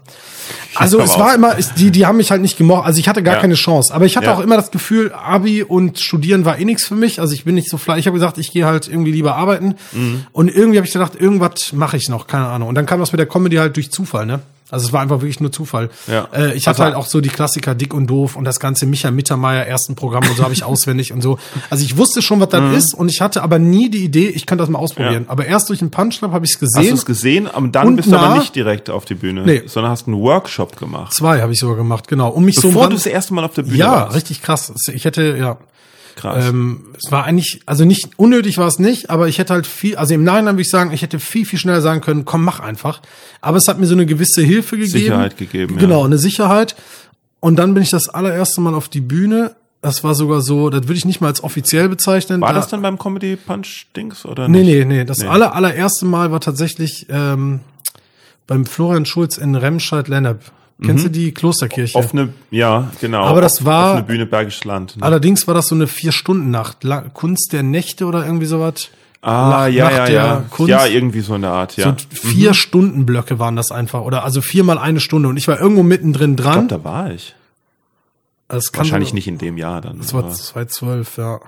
Also es war aus. immer, es- die, die haben mich halt nicht gemocht. Also ich hatte gar Ja. keine Chance. Aber ich hatte Ja. auch immer das Gefühl, Abi und Studieren war eh nichts für mich. Also ich bin nicht so fleißig. Ich habe gesagt, ich gehe halt irgendwie lieber arbeiten. Mhm. Und irgendwie habe ich gedacht, irgendwas mache ich noch, keine Ahnung. Und dann kam das mit der Comedy halt durch Zufall, ne? Also es war einfach wirklich nur Zufall. Ja. Äh, ich hatte Also- halt auch so die Klassiker Dick und Doof und das ganze Micha Mittermeier ersten Programm und so habe ich auswendig und so. Also ich wusste schon, was das Mhm. ist und ich hatte aber nie die Idee, ich könnte das mal ausprobieren. Ja. Aber erst durch den Punch Club habe ich es Hast du gesehen. es gesehen? Aber dann Und bist du aber nicht direkt auf die Bühne, Nee. sondern hast einen Workshop gemacht. Zwei habe ich sogar gemacht, genau. Um mich so Bevor am du das erste Mal auf der Bühne Ja, warst. richtig krass. Ich hätte, ja. Krass. Ähm, es war eigentlich, also nicht unnötig war es nicht, aber ich hätte halt viel, also im Nachhinein würde ich sagen, ich hätte viel, viel schneller sagen können, komm, mach einfach. Aber es hat mir so eine gewisse Hilfe gegeben. Sicherheit gegeben, ja. Genau, eine Sicherheit. Und dann bin ich das allererste Mal auf die Bühne. Das war sogar so, das würde ich nicht mal als offiziell bezeichnen. War Da- das dann beim Comedy Punch Dings oder Nee, nicht? nee, nee. Das aller, allererste Mal war tatsächlich ähm, beim Florian Schulz in Remscheid-Lennep. Kennst du die Klosterkirche? Offene, ja, genau. Aber das war- Offene Bühne Bergisches Land. Ne? Allerdings war das so eine Vier-Stunden-Nacht. La- Kunst der Nächte oder irgendwie sowas. Ah, Nacht- ja, Nacht ja, ja. Kunst. Ja, irgendwie so eine Art, ja. So vier Stunden Blöcke waren das einfach. Oder also viermal eine Stunde. Und ich war irgendwo mittendrin ich dran. glaube, da war ich. Das kann Wahrscheinlich so- nicht in dem Jahr dann. Das war aber 2012, ja.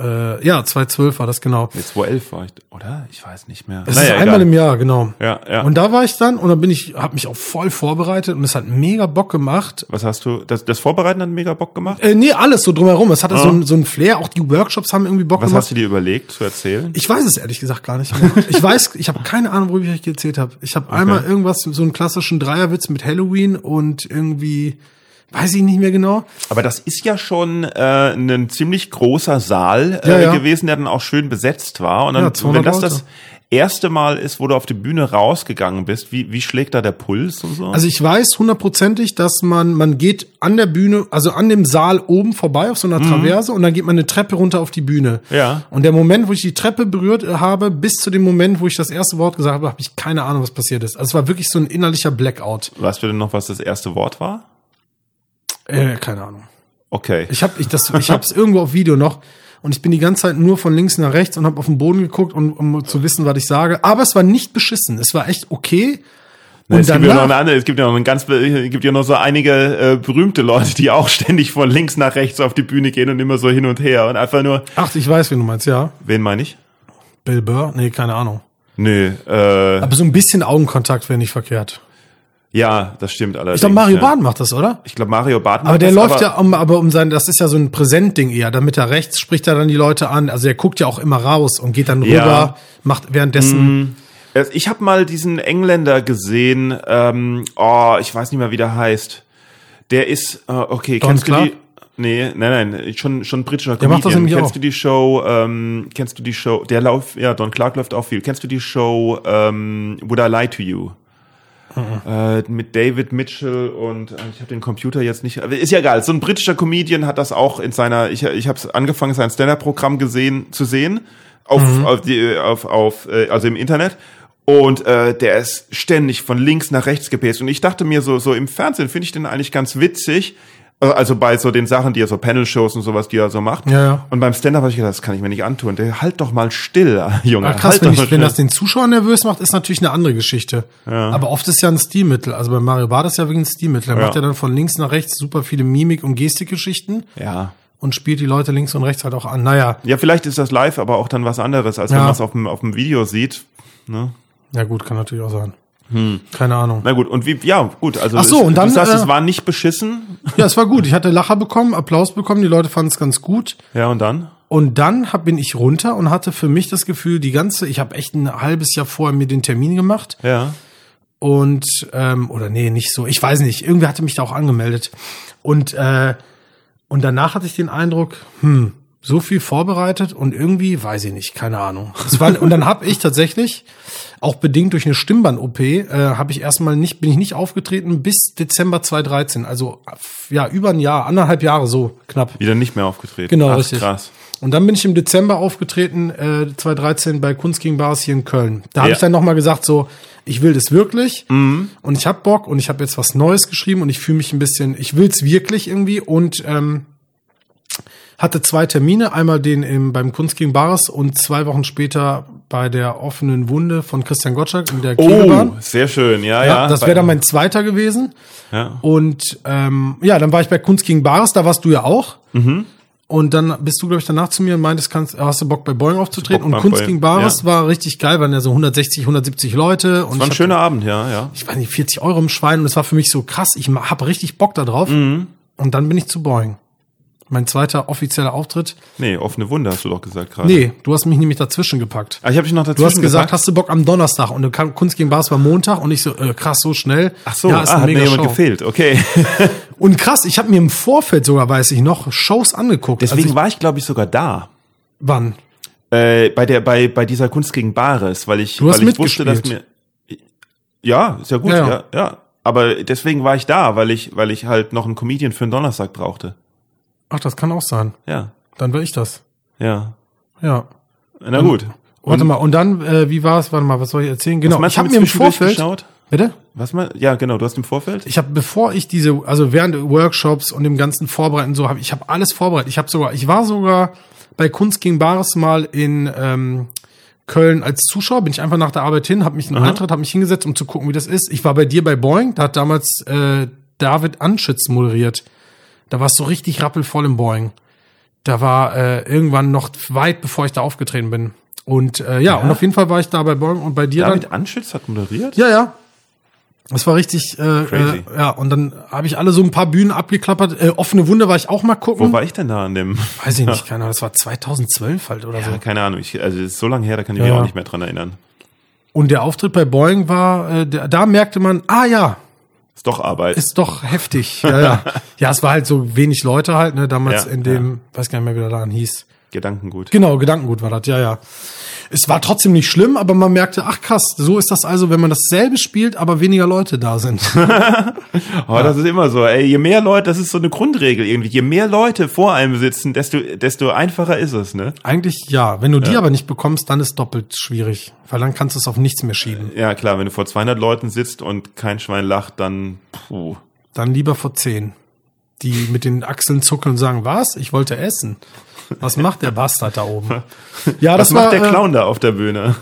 Äh, ja, 2012 war das genau. Jetzt 2011 war ich, oder? Ich weiß nicht mehr. Es ist einmal im Jahr, genau. Ja, ja. Und da war ich dann und dann bin ich, habe mich auch voll vorbereitet und es hat mega Bock gemacht. Was hast du, das, das Vorbereiten hat mega Bock gemacht? Äh, nee, alles so drumherum. Es hatte so, ein, so ein Flair. Auch die Workshops haben irgendwie Bock Was gemacht. hast du dir überlegt zu erzählen? Ich weiß es ehrlich gesagt gar nicht mehr. Ich weiß, ich habe keine Ahnung, worüber ich euch erzählt habe. Ich habe einmal irgendwas, so einen klassischen Dreierwitz mit Halloween und irgendwie, weiß ich nicht mehr genau. Aber das ist ja schon äh, ein ziemlich großer Saal äh, Ja, ja. gewesen, der dann auch schön besetzt war. Und dann, Ja, 200 wenn das das erste Mal ist, wo du auf die Bühne rausgegangen bist, wie, wie schlägt da der Puls und so? Also ich weiß hundertprozentig, dass man, man geht an der Bühne, also an dem Saal oben vorbei auf so einer Traverse und dann geht man eine Treppe runter auf die Bühne. Mhm. Ja. Und der Moment, wo ich die Treppe berührt habe, bis zu dem Moment, wo ich das erste Wort gesagt habe, habe ich keine Ahnung, was passiert ist. Also es war wirklich so ein innerlicher Blackout. weißt du denn noch, was das erste Wort war? Äh, keine Ahnung. Okay. Ich habe ich das ich hab's irgendwo auf Video noch und ich bin die ganze Zeit nur von links nach rechts und habe auf den Boden geguckt, um, um zu wissen, was ich sage. Aber es war nicht beschissen. Es war echt okay. Und es gibt ja noch eine andere, es gibt ja noch ein ganz, es gibt ja noch so einige äh, berühmte Leute, die auch ständig von links nach rechts auf die Bühne gehen und immer so hin und her und einfach nur, ach, ich weiß, wen du meinst, ja. wen meine ich? Bill Burr? Nee, keine Ahnung. Nee, äh, Aber so ein bisschen Augenkontakt wäre nicht verkehrt. Ja, das stimmt allerdings. Ich glaube, Mario ja. Baden macht das, oder? Ich glaube, Mario. Aber macht der das, läuft ja um, aber um sein, das ist ja so ein Präsentding eher. Damit er rechts spricht er dann die Leute an. Also er guckt ja auch immer raus und geht dann Ja. rüber, macht währenddessen. Äh, Ich habe mal diesen Engländer gesehen, ähm, oh, ich weiß nicht mehr, wie der heißt. Der ist, äh, okay, Don kennst du Clark? die? Nee, nein, nein, schon schon britischer Der macht das nämlich Kennst auch. du die Show? Ähm, kennst du die Show? Der läuft, ja, Don Clark läuft auch viel. Kennst du die Show ähm, Would I Lie to You? Äh, mit David Mitchell und äh, ich habe den Computer jetzt nicht. aber Ist ja egal. So ein britischer Comedian hat das auch in seiner. Ich, ich habe angefangen, sein Stand-up-Programm gesehen zu sehen auf, auf die auf auf äh, also im Internet. Und äh, der ist ständig von links nach rechts gepaced. Und ich dachte mir so, so im Fernsehen finde ich den eigentlich ganz witzig. Äh, Also bei so den Sachen, die er so Panel-Shows und sowas, die er so macht. Ja, ja. Und beim Stand-Up habe ich gedacht, das kann ich mir nicht antun. Der halt doch mal still, Junge. Ah, krass, halt wenn, ich, wenn das den Zuschauer nervös macht, ist natürlich eine andere Geschichte. Aber oft ist ja ein Stilmittel. Also bei Mario war das ja wirklich ein Stilmittel. Er Ja. macht ja dann von links nach rechts super viele Mimik- und Gestikgeschichten ja. und spielt die Leute links und rechts halt auch an. Naja, Ja, vielleicht ist das live, aber auch dann was anderes, als wenn Ja. man es auf dem, auf dem Video sieht. Ne? ja gut, kann natürlich auch sein. Keine Ahnung. Na gut, und wie, ja, gut, also Ach so, es, und dann, du sagst, äh, es war nicht beschissen. Ja, es war gut. Ich hatte Lacher bekommen, Applaus bekommen, die Leute fanden es ganz gut. Ja, und dann? Und dann hab, bin ich runter und hatte für mich das Gefühl, die ganze, ich habe echt ein halbes Jahr vorher mir den Termin gemacht Ja. und ähm, oder nee, nicht so. Ich weiß nicht. Irgendwer hatte mich da auch angemeldet und äh, und danach hatte ich den Eindruck, hm, so viel vorbereitet und irgendwie weiß ich nicht, keine Ahnung. War, und dann habe ich tatsächlich auch bedingt durch eine Stimmband-OP äh, habe ich erstmal nicht bin ich nicht aufgetreten bis Dezember 2013, also ja über ein Jahr, anderthalb Jahre so knapp. Wieder nicht mehr aufgetreten. Genau, Ach, richtig. krass. Und dann bin ich im Dezember aufgetreten, äh, 2013 bei Kunst gegen Bars hier in Köln. Da habe Ja. ich dann nochmal gesagt, so, ich will das wirklich Mhm. und ich habe Bock und ich habe jetzt was Neues geschrieben und ich fühle mich ein bisschen, ich will's wirklich irgendwie und ähm, hatte zwei Termine, einmal den im, beim Kunst gegen Bars und zwei Wochen später bei der offenen Wunde von Christian Gottschalk in der Kegelbahn. Oh, sehr schön, ja, Ja, ja. das wäre dann mein zweiter gewesen. Ja. Und ähm, ja, dann war ich bei Kunst gegen Bares, da warst du ja auch. Und dann bist du, glaube ich, danach zu mir und meintest, kannst, hast du Bock bei Boeing aufzutreten? Bock Und Kunst gegen Bares ja. war richtig geil, waren ja so 160, 170 Leute. Und War ein schöner Abend, ja, ja. hab, ich weiß nicht, 40 Euro im Schwein und es war für mich so krass. Ich habe richtig Bock da drauf. Mhm. Und dann bin ich zu Boeing. Mein zweiter offizieller Auftritt. Nee, offene Wunde hast du doch gesagt gerade. Nee, du hast mich nämlich dazwischen gepackt. Ah, ich habe dich noch Du dazwischen hast gesagt, gepackt. hast du Bock am Donnerstag und du kann, Kunst gegen Bares war Montag und ich so, äh, krass, so schnell. Ach so, ja, ist ah, hat mir jemand Show. gefehlt. Okay. Und krass, ich habe mir im Vorfeld sogar, weiß ich noch, Shows angeguckt. Deswegen also ich, war ich, glaube ich, sogar da. wann? Äh, bei der, bei, bei dieser Kunst gegen Bares, weil ich, Du weil ich wusste, dass mir. Ja, ist ja gut, Ja, ja, ja. ja. Aber deswegen war ich da, weil ich, weil ich halt noch einen Comedian für einen Donnerstag brauchte. Ach, das kann auch sein. Ja, Dann war ich das. ja. Ja. Na gut. Warte mal, und dann, äh, wie war es? Warte mal, was soll ich erzählen? Genau, ich habe mir im Vorfeld. geschaut? Bitte? Was mal? Ja, genau. Du hast im Vorfeld. Ich habe, bevor ich diese, also während Workshops und dem ganzen Vorbereiten so, habe ich habe alles vorbereitet. Ich habe sogar, ich war sogar bei Kunst gegen Bares mal in ähm, Köln als Zuschauer, bin ich einfach nach der Arbeit hin, habe mich einen Eintritt, habe mich hingesetzt, um zu gucken, wie das ist. Ich war bei dir bei Boeing, da hat damals äh, David Anschütz moderiert. Da war es so richtig rappelvoll im Boeing. Da war äh, irgendwann noch weit, bevor ich da aufgetreten bin. Und äh, ja, und auf jeden Fall war ich da bei Boeing und bei dir dann. David Anschütz hat moderiert? Ja, ja. Das war richtig, äh, Crazy. äh, ja, und dann habe ich alle so ein paar Bühnen abgeklappert. Äh, offene Wunde war ich auch mal gucken. Wo war ich denn da an dem? Weiß ich nicht, keine Ahnung, das war 2012 halt oder so. Ja, keine Ahnung. Ich, also, ist so lange her, da kann ich Ja, mich ja. auch nicht mehr dran erinnern. Und der Auftritt bei Boeing war, äh, da, da merkte man, ah ja, Ist doch Arbeit. ist doch heftig. Ja, ja. ja, es war halt so wenig Leute halt, ne, damals Ja, in dem, weiß gar nicht mehr, wie der Laden hieß. Gedankengut. Genau, Gedankengut war das, ja, ja. Es war trotzdem nicht schlimm, aber man merkte, ach krass, so ist das also, wenn man dasselbe spielt, aber weniger Leute da sind. Oh, das ist immer so. Ey, je mehr Leute, das ist so eine Grundregel irgendwie. Je mehr Leute vor einem sitzen, desto, desto einfacher ist es, ne? Eigentlich ja. Wenn du die aber nicht bekommst, dann ist doppelt schwierig, weil dann kannst du es auf nichts mehr schieben. Ja, klar, wenn du vor 200 Leuten sitzt und kein Schwein lacht, dann, puh. Dann lieber vor zehn, die mit den Achseln zuckeln und sagen, was? Ich wollte essen. Was macht der Bastard da oben? Ja, Was das macht war der äh, Clown da auf der Bühne?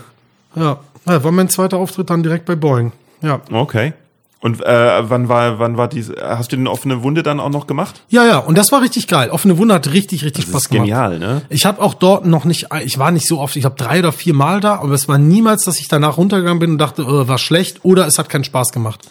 Ja, ja, war mein zweiter Auftritt dann direkt bei Boeing. Ja, Okay. Und äh, wann war, wann war diese, hast du den offene Wunde dann auch noch gemacht? ja, ja. Und das war richtig geil. Offene Wunde hat richtig, richtig Das Spaß ist gemacht. genial, ne? Ich habe auch dort noch nicht, ich war nicht so oft, ich habe drei oder vier Mal da, aber es war niemals, dass ich danach runtergegangen bin und dachte, oh, war schlecht oder es hat keinen Spaß gemacht.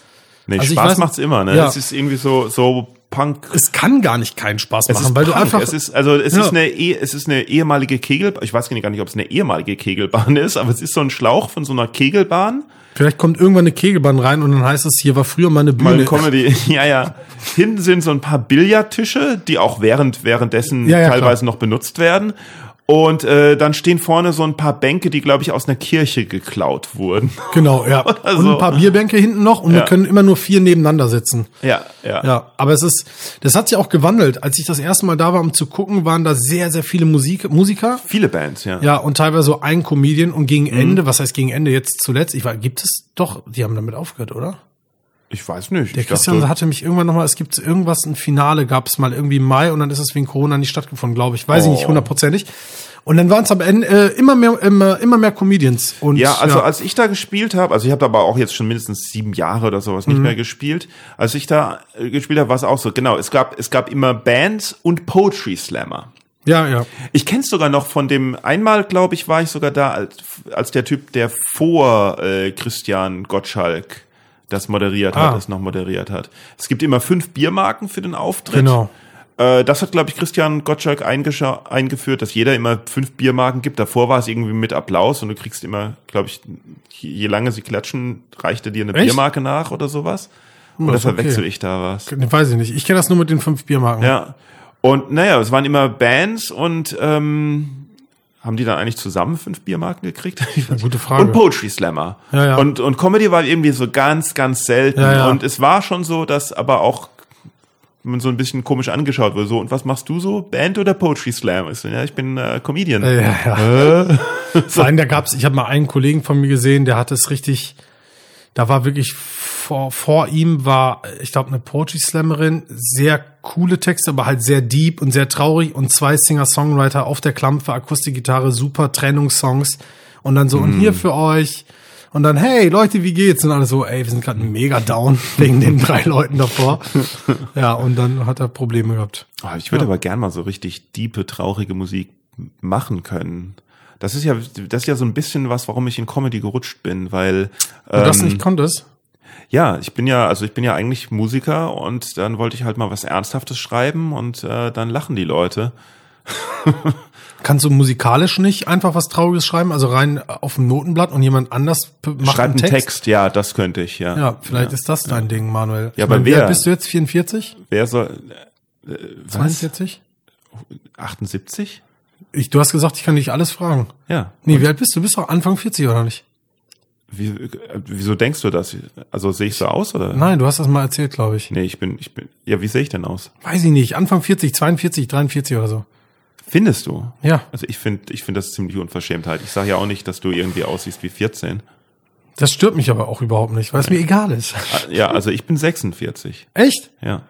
Nee, Also Spaß weiß- macht's immer, ne? Ja. Es ist irgendwie so, so Punk. Es kann gar nicht keinen Spaß Es machen, ist weil du Punk. einfach es ist, also es Ja. ist eine, eh- es ist eine ehemalige Kegelbahn. Ich weiß gar nicht, ob es eine ehemalige Kegelbahn ist, aber es ist so ein Schlauch von so einer Kegelbahn. Vielleicht kommt irgendwann eine Kegelbahn rein und dann heißt es, hier war früher mal eine Mal Bühne. Comedy. Ja, ja. Hinten sind so ein paar Billardtische, die auch während, währenddessen Ja, ja, teilweise noch benutzt werden. Und äh, dann stehen vorne so ein paar Bänke, die, glaube ich, aus einer Kirche geklaut wurden. Genau, ja. Und ein paar Bierbänke hinten noch und Ja. wir können immer nur vier nebeneinander sitzen. Ja, ja. Ja, aber es ist, das hat sich auch gewandelt. Als ich das erste Mal da war, um zu gucken, waren da sehr, sehr viele Musik, Musiker. Viele Bands, ja. Ja, und teilweise so ein Comedian und gegen Mhm. Ende, was heißt gegen Ende jetzt zuletzt? Ich war, gibt es doch, die haben damit aufgehört, oder? Ich weiß nicht. Der ich Christian dachte, hatte mich irgendwann nochmal, es gibt irgendwas, ein Finale gab es mal irgendwie im Mai und dann ist es wegen Corona nicht stattgefunden, glaube ich. Weiß ich nicht Oh. hundertprozentig. Und dann waren es am Ende äh, immer mehr, immer, immer mehr Comedians. Und, Ja, also als ich da gespielt habe, also ich habe aber auch jetzt schon mindestens sieben Jahre oder sowas Mhm. nicht mehr gespielt. Als ich da äh, gespielt habe, war es auch so. Genau, es gab es gab immer Bands und Poetry Slammer. ja, ja. Ich kenn's sogar noch von dem einmal, glaube ich, war ich sogar da als, als der Typ, der vor äh, Christian Gottschalk das moderiert Ah. hat, das noch moderiert hat. Es gibt immer fünf Biermarken für den Auftritt. Genau. Äh, das hat, glaube ich, Christian Gottschalk eingeführt, dass jeder immer fünf Biermarken gibt. Davor war es irgendwie mit Applaus und du kriegst immer, glaube ich, je lange sie klatschen, reichte dir eine Echt? Biermarke nach oder sowas. Oder das okay. verwechsel ich da was? Ne, Weiß ich nicht. Ich kenne das nur mit den fünf Biermarken. Ja. Und naja, es waren immer Bands und ähm, haben die dann eigentlich zusammen fünf Biermarken gekriegt? Gute Frage. Und Poetry Slammer. Ja, ja. Und, und Comedy war irgendwie so ganz, ganz selten. Ja. Und es war schon so, dass aber auch man so ein bisschen komisch angeschaut wurde. So, und was machst du so? Band oder Poetry Slam? Ich so, ja, ich bin äh, Comedian. Ja, ja. Vor allem, da gab's, ich habe mal einen Kollegen von mir gesehen, der hat es richtig, da war wirklich vor, vor ihm war, ich glaube, eine Poetry Slammerin, sehr coole Texte, aber halt sehr deep und sehr traurig und zwei Singer-Songwriter auf der Klampfe, Akustikgitarre, super Trennungssongs und dann so, und hier für euch. Und dann, hey Leute, wie geht's? Und alle so, ey, wir sind gerade mega down wegen den drei Leuten davor. Ja, und dann hat er Probleme gehabt. Ah, ich würde aber gern mal so richtig diepe, traurige Musik machen können. Das ist ja, das ist ja so ein bisschen was, warum ich in Comedy gerutscht bin, weil Du das ähm, nicht konntest? Ja, ich bin ja, also ich bin ja eigentlich Musiker und dann wollte ich halt mal was Ernsthaftes schreiben und äh, dann lachen die Leute. Kannst du musikalisch nicht einfach was Trauriges schreiben, also rein auf dem Notenblatt und jemand anders macht Schreib einen Text? Text, ja, das könnte ich, ja. Ja, vielleicht ist das dein Ding, Manuel. Ja, Ich aber wer? alt bist du jetzt? 44? Wer soll, äh, was? 42? 78? Ich, du hast gesagt, ich kann dich alles fragen. Ja. Nee, wie alt bist du? Du bist doch Anfang 40 oder nicht? Wie, äh, wieso denkst du das? Also sehe ich so aus oder? Nein, du hast das mal erzählt, glaube ich. Nee, ich bin, ich bin, ja, wie sehe ich denn aus? Weiß ich nicht. Anfang 40, 42, 43 oder so. Findest du? Ja, Also ich finde, ich finde das ziemlich Unverschämtheit. Ich sage ja auch nicht, dass du irgendwie aussiehst wie 14. das stört mich aber auch überhaupt nicht, weil es mir egal ist. Ah, Ja, also ich bin 46. Echt? Ja.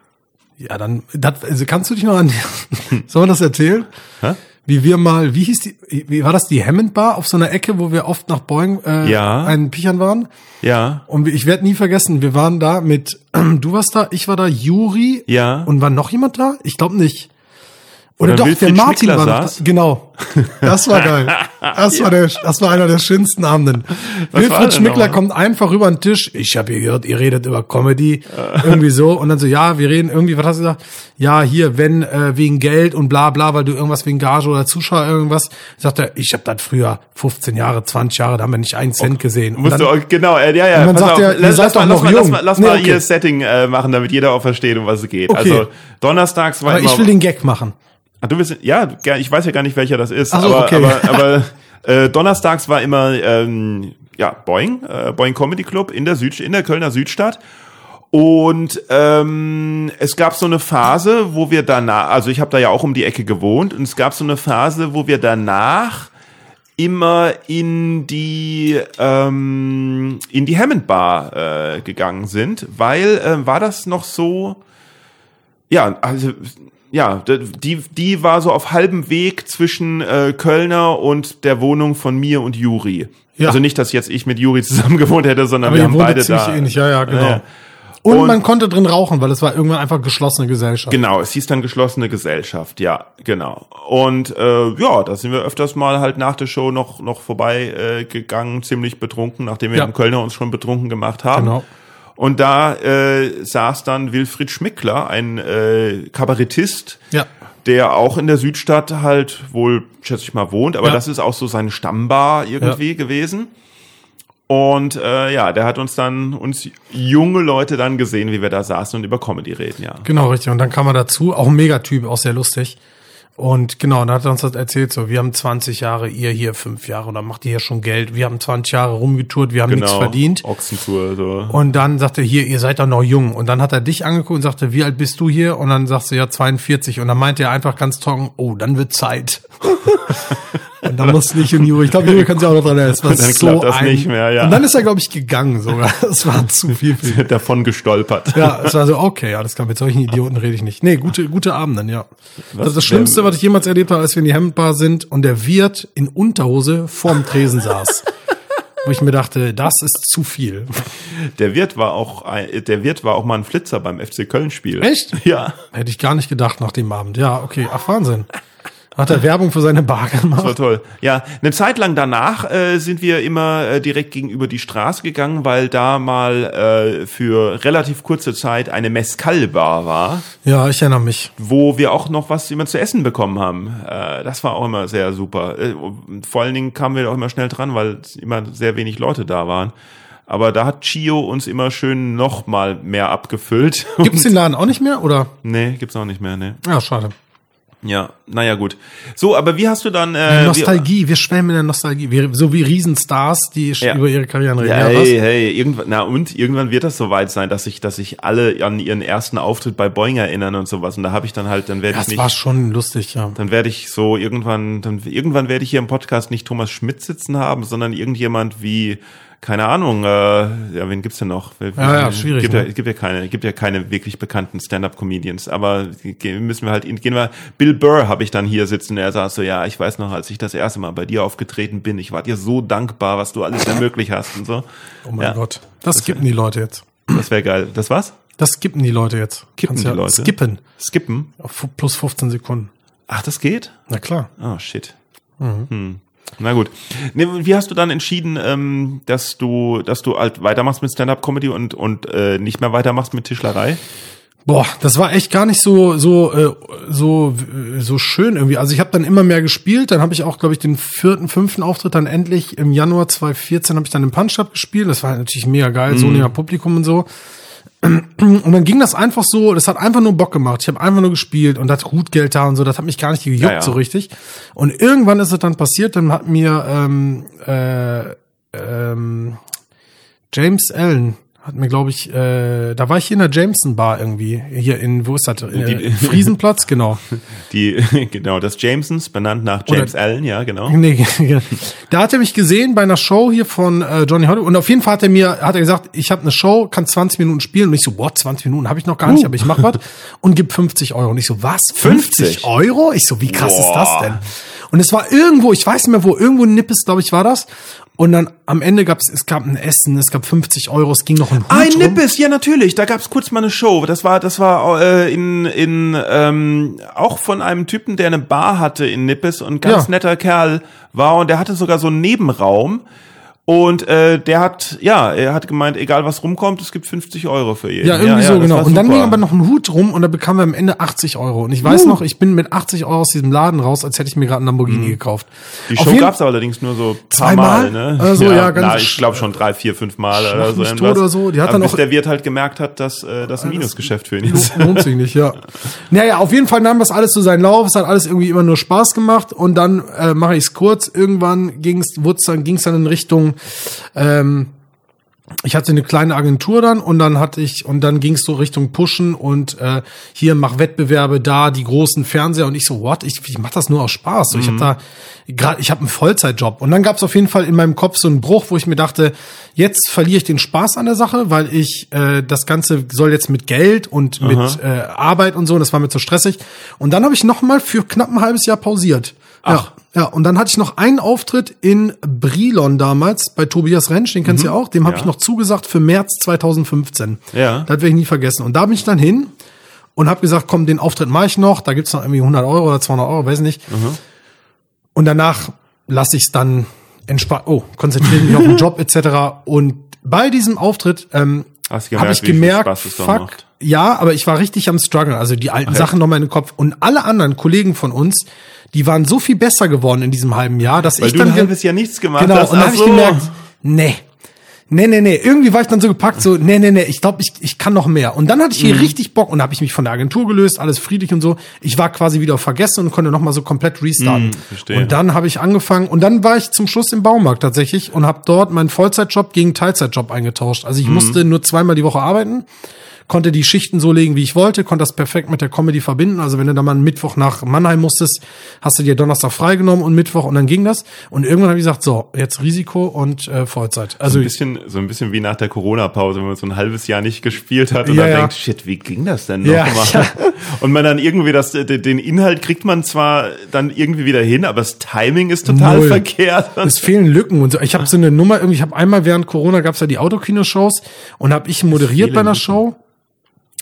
Ja, dann, das, also kannst du dich noch an, sollen wir das erzählen? Hä? Wie wir mal, wie hieß die, wie war das, die Hammond Bar auf so einer Ecke, wo wir oft nach Boeing äh, Ja. einen Pichern waren? Ja. Und ich werde nie vergessen, wir waren da mit, du warst da, ich war da, Juri. Ja. Und war noch jemand da? Ich glaube nicht. Oder, Oder doch, Wilfried der Martin Schmickler war noch saß? Genau. Das war geil. Das war der, das war einer der schönsten Abenden. war Wilfried Schmickler kommt einfach über den Tisch. Ich habe gehört, ihr redet über Comedy. Irgendwie so. Und dann so, ja, wir reden irgendwie, was hast du gesagt? Ja, hier, wenn, äh, wegen Geld und bla, bla, weil du irgendwas wegen Gage oder Zuschauer irgendwas. Sagt er, ich habe das früher 15 Jahre, 20 Jahre, da haben wir nicht einen Cent gesehen. Und Musst dann, du, genau, äh, ja, ja. Und dann sagt auf, er, lass, lass mal, lass mal, lass mal, lass Nee, mal okay. ihr Setting äh, machen, damit jeder auch versteht, um was es geht. Okay. Also donnerstags war aber immer, ich will den Gag machen. Ach, du willst, ja, ich weiß ja gar nicht, welcher das ist, so, aber, okay. aber, aber äh, donnerstags war immer ähm, ja Boeing, äh, Boeing Comedy Club in der Süd, in der Kölner Südstadt. Und ähm, es gab so eine Phase, wo wir danach, also ich habe da ja auch um die Ecke gewohnt, und es gab so eine Phase, wo wir danach immer in die ähm, in die Hammond Bar äh, gegangen sind, weil äh, war das noch so ja, also ja, die die war so auf halbem Weg zwischen äh, Kölner und der Wohnung von mir und Juri. Ja. Also nicht, dass jetzt ich mit Juri zusammen gewohnt hätte, sondern Aber wir haben beide da. ähnlich, ja, ja, genau. Ja. Und, Und- man konnte drin rauchen, weil es war irgendwann einfach geschlossene Gesellschaft. Genau, es hieß dann geschlossene Gesellschaft, ja, genau. Und äh, ja, da sind wir öfters mal halt nach der Show noch noch vorbei äh, gegangen, ziemlich betrunken, nachdem wir Ja. im Kölner uns schon betrunken gemacht haben. Genau. Und da äh, saß dann Wilfried Schmickler, ein äh, Kabarettist, Ja. der auch in der Südstadt halt wohl, schätze ich mal, wohnt, aber Ja. das ist auch so seine Stammbar irgendwie gewesen. Und äh, ja, der hat uns dann, uns junge Leute dann gesehen, wie wir da saßen und über Comedy reden, ja. Genau, richtig. Und dann kam er dazu, auch ein Megatyp, auch sehr lustig. Und genau, dann hat er uns das erzählt, so, wir haben 20 Jahre, ihr hier fünf Jahre, und dann macht ihr hier schon Geld. Wir haben 20 Jahre rumgetourt, wir haben nichts Genau. verdient. Ochsentour, so. Und dann sagte er, hier, ihr seid doch noch jung. Und dann hat er dich angeguckt und sagte, wie alt bist du hier? Und dann sagst du, ja, 42. Und dann meinte er einfach ganz trocken, oh, dann wird Zeit. und dann musste ich und Juri, ich glaube, Juri kann sich auch noch dran erinnern. Es war Dann so das ein, nicht mehr, ja. Und dann ist er, glaube ich, gegangen sogar. Es war zu viel für ihn. davon gestolpert. Ja, es war so, okay, alles klar, mit solchen Idioten rede ich nicht. Nee, gute, gute Abenden, ja. Das, ist das Schlimmste, was ich jemals erlebt habe, als wir in die Hemdbar sind und der Wirt in Unterhose vorm Tresen saß. Wo ich mir dachte, das ist zu viel. Der Wirt war auch, ein- der Wirt war auch mal ein Flitzer beim FC Köln Spiel. Echt? Ja. Hätte ich gar nicht gedacht nach dem Abend. Ja, okay. Ach, Wahnsinn. Hat er Werbung für seine Bar Das war gemacht? toll. Ja, eine Zeit lang danach äh, sind wir immer äh, direkt gegenüber die Straße gegangen, weil da mal äh, für relativ kurze Zeit eine Mescal-Bar war, Ja, ich erinnere mich. wo wir auch noch was immer zu essen bekommen haben. Äh, das war auch immer sehr super. Äh, vor allen Dingen kamen wir auch immer schnell dran, weil immer sehr wenig Leute da waren. Aber da hat Chio uns immer schön noch mal mehr abgefüllt. Gibt's den Laden auch nicht mehr, oder? nee, gibt's auch nicht mehr, nee. Ja, schade. Ja, naja, gut. So, aber wie hast du dann... Äh, Nostalgie, wir schwelmen in der Nostalgie. Wir, so wie Riesenstars, die Ja. über ihre Karrieren reden. Ja, Ja, was? hey, hey, irgendwann, na und irgendwann wird das soweit sein, dass sich, dass sich alle an ihren ersten Auftritt bei Boeing erinnern und sowas. Und da habe ich dann halt, dann werde ich Das nicht, war schon lustig, ja. dann werde ich so irgendwann, dann irgendwann werde ich hier im Podcast nicht Thomas Schmidt sitzen haben, sondern irgendjemand wie keine Ahnung, äh, ja, wen gibt's denn noch? Wer- Ja, ja, schwierig, Gibt ja, ne? gibt ja keine, gibt ja keine wirklich bekannten Stand-up-Comedians. Aber müssen wir halt, gehen wir. Bill Burr habe ich dann hier sitzen. Er sagt so, ja, ich weiß noch, als ich das erste Mal bei dir aufgetreten bin, ich war dir so dankbar, was du alles ermöglicht hast und so. Oh mein ja, Gott. Das, skippen die Leute jetzt. Das wäre geil. Das was? Das skippen die Leute jetzt. Kippen Kannst die ja Leute? Skippen. Skippen? Auf plus 15 Sekunden. Ach, das geht? Na klar. Oh, shit. Hm. Na gut. Nee, wie hast du dann entschieden, ähm, dass du, dass du halt weitermachst mit Stand-up-Comedy und und äh, nicht mehr weitermachst mit Tischlerei? Boah, das war echt gar nicht so so äh, so so schön irgendwie. Also ich habe dann immer mehr gespielt. Dann habe ich auch, glaube ich, den vierten, fünften Auftritt dann endlich im Januar 2014 habe ich dann im Punch Club gespielt. Das war natürlich mega geil, so näher Publikum und so. Und dann ging das einfach so, das hat einfach nur Bock gemacht. Ich habe einfach nur gespielt und das gut Geld da und so, das hat mich gar nicht gejuckt Ja, ja. so richtig. Und irgendwann ist es dann passiert, dann hat mir ähm, äh, ähm, James Allen hat mir, glaube ich, äh, da war ich hier in der Jameson Bar irgendwie, hier in, wo ist das? Die- Äh, Friesenplatz, genau. Die genau das Jamesons benannt nach James Allen, ja genau. Nee, da hat er mich gesehen bei einer Show hier von äh, Johnny Hollywood und auf jeden Fall hat er mir, hat er gesagt, ich habe eine Show, kann 20 Minuten spielen und ich so, boah, 20 Minuten habe ich noch gar nicht, aber ich mach was und gib 50 Euro und ich so, was? 50 50? Euro? Ich so, wie krass ist das Boah. denn? Und es war irgendwo, ich weiß nicht mehr wo, irgendwo in Nippes, glaube ich, war das. Und dann am Ende gab es, es gab ein Essen, es gab 50 Euro, es ging noch ein Hut Ein rum. Nippes, ja natürlich. Da gab's kurz mal eine Show. Das war, das war äh, in in ähm, auch von einem Typen, der eine Bar hatte in Nippes und ganz Ja. netter Kerl war und der hatte sogar so einen Nebenraum. Und äh, der hat, ja, er hat gemeint, egal was rumkommt, es gibt 50 Euro für jeden. Ja, irgendwie so, das genau. Und dann super. ging aber noch ein Hut rum und da bekamen wir am Ende 80 Euro. Und ich weiß noch, ich bin mit 80 Euro aus diesem Laden raus, als hätte ich mir gerade einen Lamborghini gekauft. Mhm. Die Auf Show gab's allerdings nur so paar Zweimal? Mal, ne? Also, ja, ganz na, ich glaube schon drei, vier, fünf Mal oder so. irgendwas. oder so. Die hat aber dann bis auch- der Wirt halt gemerkt hat, dass äh, das ein Minusgeschäft für ihn ist. Lohnt sich nicht, ja. Naja, auf jeden Fall nahm das alles so seinen Lauf. Es hat alles irgendwie immer nur Spaß gemacht. Und dann äh, mache ich es kurz. Irgendwann ging's, wurd's dann, ging's dann in Richtung. Ähm, ich hatte eine kleine Agentur dann und dann hatte ich und dann ging's so Richtung Pushen und äh, hier mach Wettbewerbe da die großen Fernseher und ich so what? Ich, ich mach das nur aus Spaß. So ich habe da gerade ich habe einen Vollzeitjob. Und dann gab's auf jeden Fall in meinem Kopf so einen Bruch wo ich mir dachte jetzt verliere ich den Spaß an der Sache weil ich äh, das ganze soll jetzt mit Geld und mit äh, Arbeit und so und das war mir zu stressig. Und dann habe ich noch mal für knapp ein halbes Jahr pausiert. Ach. ja, ja, und dann hatte ich noch einen Auftritt in Brilon damals bei Tobias Rentsch, den kennst du ja auch. Dem habe Ja. ich noch zugesagt für März 2015. Ja. Das werde ich nie vergessen. Und da bin ich dann hin und habe gesagt, komm, den Auftritt mache ich noch. Da gibt's noch irgendwie 100 Euro oder 200 Euro, weiß nicht. Und danach lasse ich es dann entspannt. Oh, konzentriere mich auf den Job etc. Und bei diesem Auftritt ähm, Hast gemerkt, ich wie viel gemerkt, fuck, ja, aber ich war richtig am struggeln, also die alten Sachen nochmal in den Kopf. Und alle anderen Kollegen von uns, die waren so viel besser geworden in diesem halben Jahr, dass Weil ich du dann ein halbes Jahr nichts gemacht genau, hast. und dann Ach habe ich so. gemerkt, nee, Nee, nee, nee. Irgendwie war ich dann so gepackt, so, nee, nee, nee, ich glaube, ich, ich kann noch mehr. Und dann hatte ich hier richtig Bock und habe ich mich von der Agentur gelöst, alles friedlich und so. Ich war quasi wieder vergessen und konnte nochmal so komplett restarten. verstehe. und dann habe ich angefangen und dann war ich zum Schluss im Baumarkt tatsächlich und habe dort meinen Vollzeitjob gegen Teilzeitjob eingetauscht. Also ich musste nur zweimal die Woche arbeiten konnte die Schichten so legen, wie ich wollte, konnte das perfekt mit der Comedy verbinden. Also wenn du da mal einen Mittwoch nach Mannheim musstest, hast du dir Donnerstag freigenommen und Mittwoch und dann ging das. Und irgendwann habe ich gesagt, so, jetzt Risiko und äh, Vollzeit. So Also ein bisschen, so ein bisschen wie nach der Corona-Pause, wenn man so ein halbes Jahr nicht gespielt hat und Ja, dann ja. denkt, shit, wie ging das denn nochmal? ja. Und man dann irgendwie das, den Inhalt kriegt man zwar dann irgendwie wieder hin, aber das Timing ist total Null. verkehrt. es fehlen Lücken und so. Ich habe so eine Nummer, irgendwie, ich habe einmal während Corona gab's ja die Autokino-Shows und habe ich moderiert bei einer Lücken. Show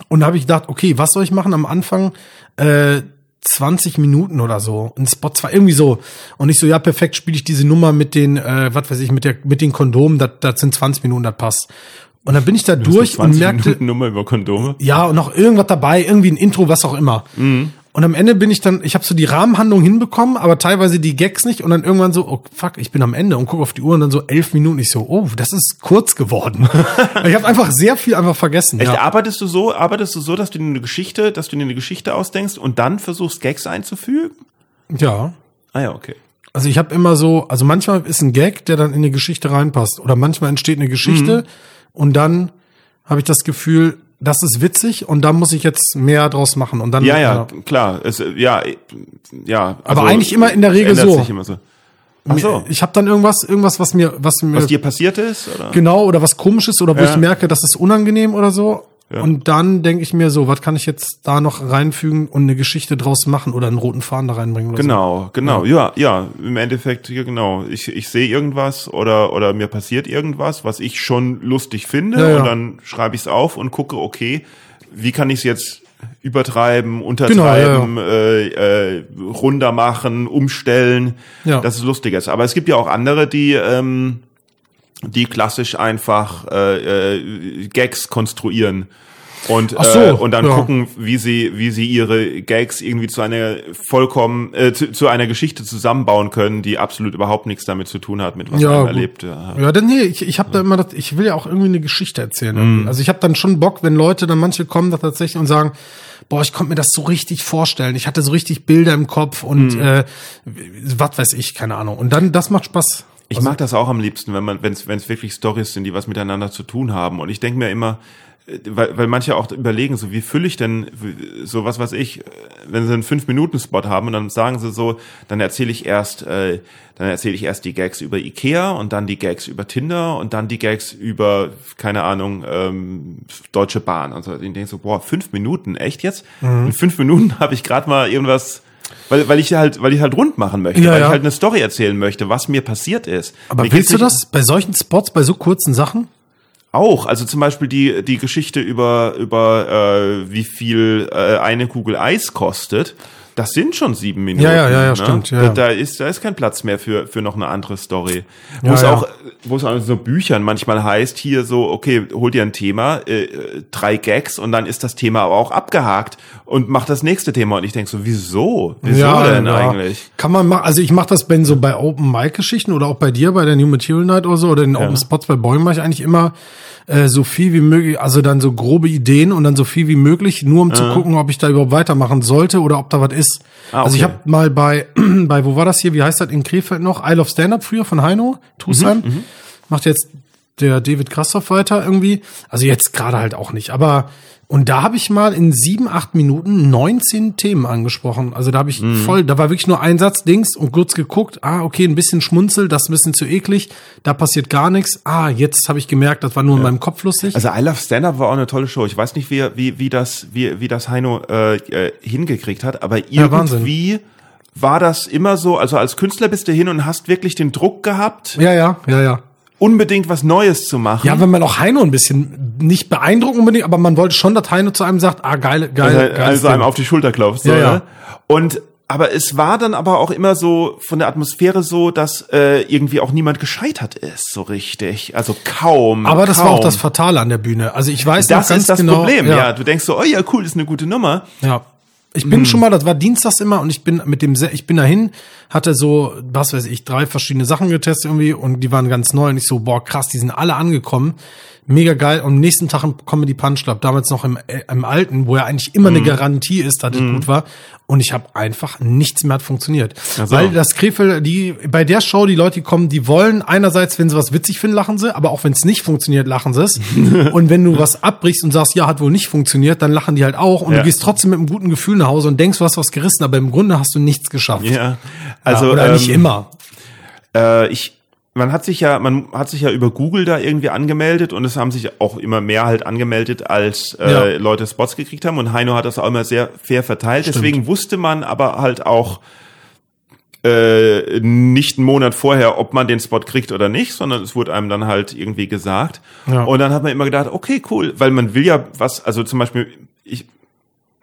und habe ich gedacht, okay, was soll ich machen am Anfang? Äh, 20 Minuten oder so. Ein Spot zwar irgendwie so. Und ich so, ja, perfekt, spiele ich diese Nummer mit den, äh, was weiß ich, mit der, mit den Kondomen, das, das sind 20 Minuten, das passt. Und dann bin ich da durch und 20 merkte, Minuten Nummer über Kondome. ja, und noch irgendwas dabei, irgendwie ein Intro, was auch immer. Und am Ende bin ich dann, ich habe so die Rahmenhandlung hinbekommen, aber teilweise die Gags nicht und dann irgendwann so, oh fuck, ich bin am Ende und gucke auf die Uhr und dann so elf Minuten. Ich so, oh, das ist kurz geworden. ich habe einfach sehr viel einfach vergessen. Echt, Ja. arbeitest du so, arbeitest du so, dass du dir eine Geschichte, dass du dir eine Geschichte ausdenkst und dann versuchst Gags einzufügen? ja. Ah ja, okay. Also ich habe immer so, also manchmal ist ein Gag, der dann in eine Geschichte reinpasst. Oder manchmal entsteht eine Geschichte und dann habe ich das Gefühl, das ist witzig und da muss ich jetzt mehr draus machen. Und dann, Ja, ja, klar. Es, ja, ja. Aber also, eigentlich immer in der Regel so. Sich immer so. Ach so. Ich habe dann irgendwas, irgendwas, was mir, was mir Was dir passiert ist? Oder? genau oder was komisches oder wo Ja. ich merke, das ist unangenehm oder so. Ja. Und dann denke ich mir so, was kann ich jetzt da noch reinfügen und eine Geschichte draus machen oder einen roten Faden da reinbringen oder Genau, genau, ja, ja, im Endeffekt, ja, genau. Ich, ich sehe irgendwas oder, oder mir passiert irgendwas, was ich schon lustig finde Ja, ja. und dann schreibe ich es auf und gucke, okay, wie kann ich es jetzt übertreiben, Genau, untertreiben, Äh, äh, runder machen, umstellen, Ja. dass es lustig ist. Aber es gibt ja auch andere, die, ähm, die klassisch einfach äh, äh, Gags konstruieren. Und, so, äh, und dann ja. gucken, wie sie, wie sie ihre Gags irgendwie zu einer vollkommen, äh, zu, zu einer Geschichte zusammenbauen können, die absolut überhaupt nichts damit zu tun hat, mit was Ja, man gut. erlebt. Ja. Ja, denn nee, ich, ich habe da immer das, ich will ja auch irgendwie eine Geschichte erzählen. irgendwie. Also ich habe dann schon Bock, wenn Leute, dann manche kommen da tatsächlich und sagen, boah, ich konnte mir das so richtig vorstellen. Ich hatte so richtig Bilder im Kopf und äh, was weiß ich, keine Ahnung. Und dann, das macht Spaß. Ich mag das auch am liebsten, wenn man, wenn es wenn es wirklich Stories sind, die was miteinander zu tun haben. Und ich denke mir immer, äh, weil, weil manche auch überlegen, so wie fülle ich denn so was was ich, äh, wenn sie einen fünf Minuten Spot haben und dann sagen sie so, dann erzähle ich erst, äh, dann erzähle ich erst die Gags über Ikea und dann die Gags über Tinder und dann die Gags über keine Ahnung ähm, Deutsche Bahn. Und so, ich denke so, boah, fünf Minuten, echt jetzt? Mhm. In fünf Minuten habe ich gerade mal irgendwas weil, weil ich halt, weil ich halt rund machen möchte, Ja, weil ja. ich halt eine Story erzählen möchte, was mir passiert ist. Aber Mir willst du das bei solchen Spots, bei so kurzen Sachen? Auch, also zum Beispiel die die Geschichte über über äh, wie viel äh, eine Kugel Eis kostet. Das sind schon sieben Minuten. Ja, ja, ja, ja, ne? stimmt, ja, da, ja. da ist da ist kein Platz mehr für für noch eine andere Story. Wo Ja, es ja. auch wo es auch in so Büchern manchmal heißt hier so okay hol dir ein Thema äh, äh, drei Gags und dann ist das Thema aber auch abgehakt und mach das nächste Thema und ich denk so wieso wieso denn eigentlich? Kann man machen, also ich mache das bei so bei Open Mic Geschichten oder auch bei dir bei der New Material Night oder so oder den Open Spots bei Boeing mache ich eigentlich immer äh, so viel wie möglich, also dann so grobe Ideen und dann so viel wie möglich, nur um zu gucken, ob ich da überhaupt weitermachen sollte oder ob da was ist. Ah, Also ich okay. habe mal bei bei wo war das hier, wie heißt das in Krefeld noch? Isle of Stand Up früher von Heino, Tusheim. Mhm, Macht jetzt der David Krassoff weiter irgendwie. Also jetzt gerade halt auch nicht, aber und da habe ich mal in sieben, acht Minuten 19 Themen angesprochen. Also da habe ich Mhm. voll, da war wirklich nur ein Satz Dings und kurz geguckt, ah, okay, ein bisschen schmunzel, das ist ein bisschen zu eklig, da passiert gar nichts. Ah, jetzt habe ich gemerkt, das war nur in meinem Kopf lustig. Also I Love Stand Up war auch eine tolle Show. Ich weiß nicht, wie wie wie das wie wie das Heino äh, äh, hingekriegt hat, aber irgendwie war das immer so. Also als Künstler bist du hin und hast wirklich den Druck gehabt, ja, ja, ja, ja. Unbedingt was Neues zu machen. Ja, wenn man auch Heino ein bisschen nicht beeindrucken unbedingt, aber man wollte schon, dass Heino zu einem sagt, ah, geile, geile, also, also einem auf die Schulter klopft. So, Ja, ja. Ne? Und aber es war dann aber auch immer so von der Atmosphäre so, dass äh, irgendwie auch niemand gescheitert ist, so richtig. Also kaum. Aber das kaum. war auch das Fatale an der Bühne. Also ich weiß Das noch ganz ist das genau, Problem, ja. ja. Du denkst so, oh ja, cool, ist eine gute Nummer. Ja. Ich bin schon mal, das war dienstags immer und ich bin mit dem, ich bin dahin, hatte so, was weiß ich, drei verschiedene Sachen getestet irgendwie und die waren ganz neu und ich so, boah, krass, die sind alle angekommen. Mega geil. Und am nächsten Tag im Comedy Punch Club, damals noch im, äh, im alten, wo ja eigentlich immer eine Garantie ist, dass es gut war. Und ich habe einfach nichts mehr hat funktioniert. Ach so. Weil das Krefeld, die, bei der Show, die Leute, die kommen, die wollen einerseits, wenn sie was witzig finden, lachen sie, aber auch wenn es nicht funktioniert, lachen sie es. und wenn du was abbrichst und sagst, ja, hat wohl nicht funktioniert, dann lachen die halt auch und Ja. du gehst trotzdem mit einem guten Gefühl nach Hause und denkst, du hast was gerissen, aber im Grunde hast du nichts geschafft. Ja, also ja, oder nicht ähm, immer. Äh, ich, man hat sich ja, man hat sich ja über Google da irgendwie angemeldet und es haben sich auch immer mehr halt angemeldet, als äh, Ja. Leute Spots gekriegt haben. Und Heino hat das auch immer sehr fair verteilt. Deswegen wusste man aber halt auch äh, nicht einen Monat vorher, ob man den Spot kriegt oder nicht, sondern es wurde einem dann halt irgendwie gesagt. Ja. Und dann hat man immer gedacht, okay, cool, weil man will ja was, also zum Beispiel, ich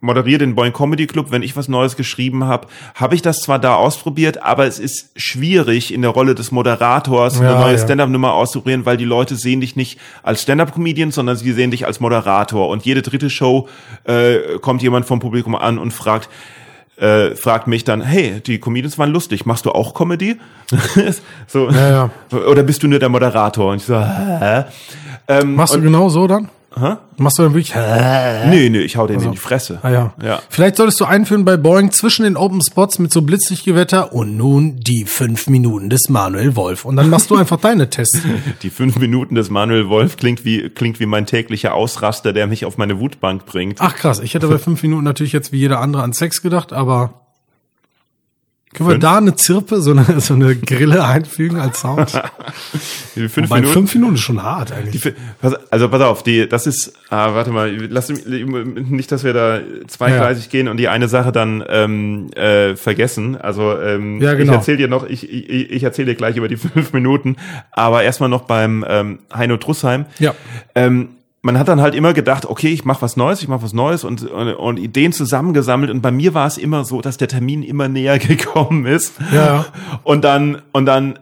moderiere den Boing Comedy Club, wenn ich was Neues geschrieben habe, habe ich das zwar da ausprobiert, aber es ist schwierig in der Rolle des Moderators eine Ja, neue ja. Stand-up-Nummer auszuprobieren, weil die Leute sehen dich nicht als Stand-up-Comedian, sondern sie sehen dich als Moderator. Und jede dritte Show äh, kommt jemand vom Publikum an und fragt, äh, fragt mich dann, hey, die Comedians waren lustig, machst du auch Comedy? so, Ja. Oder bist du nur der Moderator? Und ich so, hä? Ähm, Machst du genau so dann? Hä? Machst du dann wirklich? Ah Nee, nee, ich hau den in die Fresse. ja. Ja. Vielleicht solltest du einführen bei Boeing zwischen den Open Spots mit so Blitzlichtgewetter und nun die fünf Minuten des Manuel Wolf. Und dann machst du einfach deine Tests. Die fünf Minuten des Manuel Wolf klingt wie, klingt wie mein täglicher Ausraster, der mich auf meine Wutbank bringt. Ach krass, ich hätte bei fünf Minuten natürlich jetzt wie jeder andere an Sex gedacht, aber können wir Fünf? da eine Zirpe, so eine, so eine Grille einfügen als Sound? Die fünf Minuten. fünf Minuten ist schon hart Die, eigentlich. pass- also pass auf, die, das ist, ah, warte mal, lass mich- nicht, dass wir da zweigleisig gehen und die eine Sache dann ähm, äh, vergessen. Also ähm, Ja, genau. ich erzähle dir noch, ich, ich, ich erzähle dir gleich über die fünf Minuten, aber erstmal noch beim ähm, Heino Trussheim. Ja. Ähm, man hat dann halt immer gedacht, okay, ich mache was Neues, ich mache was Neues und, und, und Ideen zusammengesammelt. Und bei mir war es immer so, dass der Termin immer näher gekommen ist. Ja. Und dann, und dann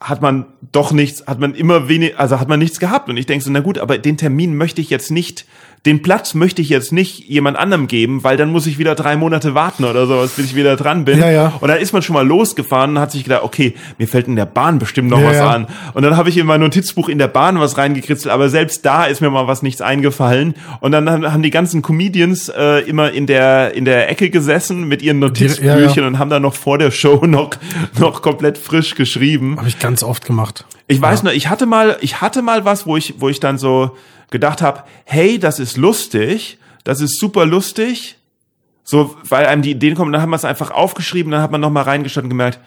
hat man doch nichts, hat man immer wenig, also hat man nichts gehabt. Und ich denke so, na gut, aber den Termin möchte ich jetzt nicht, den Platz möchte ich jetzt nicht jemand anderem geben, weil dann muss ich wieder drei Monate warten oder sowas, bis ich wieder dran bin. Ja, ja. Und dann ist man schon mal losgefahren und hat sich gedacht, okay, mir fällt in der Bahn bestimmt noch Ja, was ja. an. Und dann habe ich in mein Notizbuch in der Bahn was reingekritzelt, aber selbst da ist mir mal was nichts eingefallen. Und dann haben die ganzen Comedians äh, immer in der in der Ecke gesessen mit ihren Notizbüchchen ja, ja. und haben dann noch vor der Show noch noch komplett frisch geschrieben. Habe ich ganz oft gemacht. Ich weiß nur, ich hatte mal, ich hatte mal was, wo ich, wo ich dann so gedacht habe, hey, das ist lustig, das ist super lustig. So, weil einem die Ideen kommen, dann haben wir es einfach aufgeschrieben, dann hat man noch mal reingeschaut und gemerkt,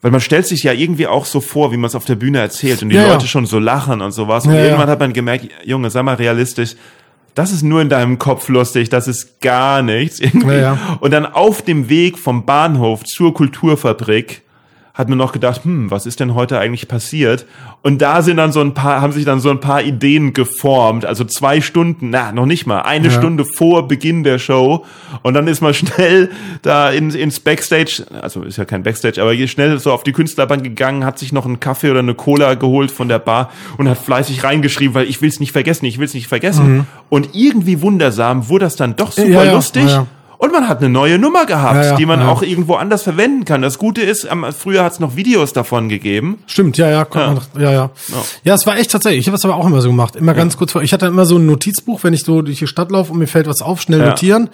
weil man stellt sich ja irgendwie auch so vor, wie man es auf der Bühne erzählt und die Ja, ja. Leute schon so lachen und sowas. Und Ja, ja. irgendwann hat man gemerkt, Junge, sei mal realistisch, das ist nur in deinem Kopf lustig, das ist gar nichts. Irgendwie. Ja, ja. Und dann auf dem Weg vom Bahnhof zur Kulturfabrik hat man noch gedacht, hm, was ist denn heute eigentlich passiert? Und da sind dann so ein paar, haben sich dann so ein paar Ideen geformt. Also zwei Stunden, na, noch nicht mal, eine Ja. Stunde vor Beginn der Show. Und dann ist man schnell da ins, ins Backstage, also ist ja kein Backstage, aber schnell so auf die Künstlerbank gegangen, hat sich noch einen Kaffee oder eine Cola geholt von der Bar und hat fleißig reingeschrieben, weil ich will's nicht vergessen, ich will's nicht vergessen. Und irgendwie wundersam wurde das dann doch super Mhm. Ja, lustig. ja. Und man hat eine neue Nummer gehabt, Ja, ja, die man ja. auch irgendwo anders verwenden kann. Das Gute ist, früher hat es noch Videos davon gegeben. Stimmt, ja, ja, Ja. Man, ja, ja. Ja, es war echt tatsächlich. Ich habe es aber auch immer so gemacht. Immer ganz kurz vor. Ich hatte immer so ein Notizbuch, wenn ich so durch die Stadt laufe und mir fällt was auf, schnell notieren.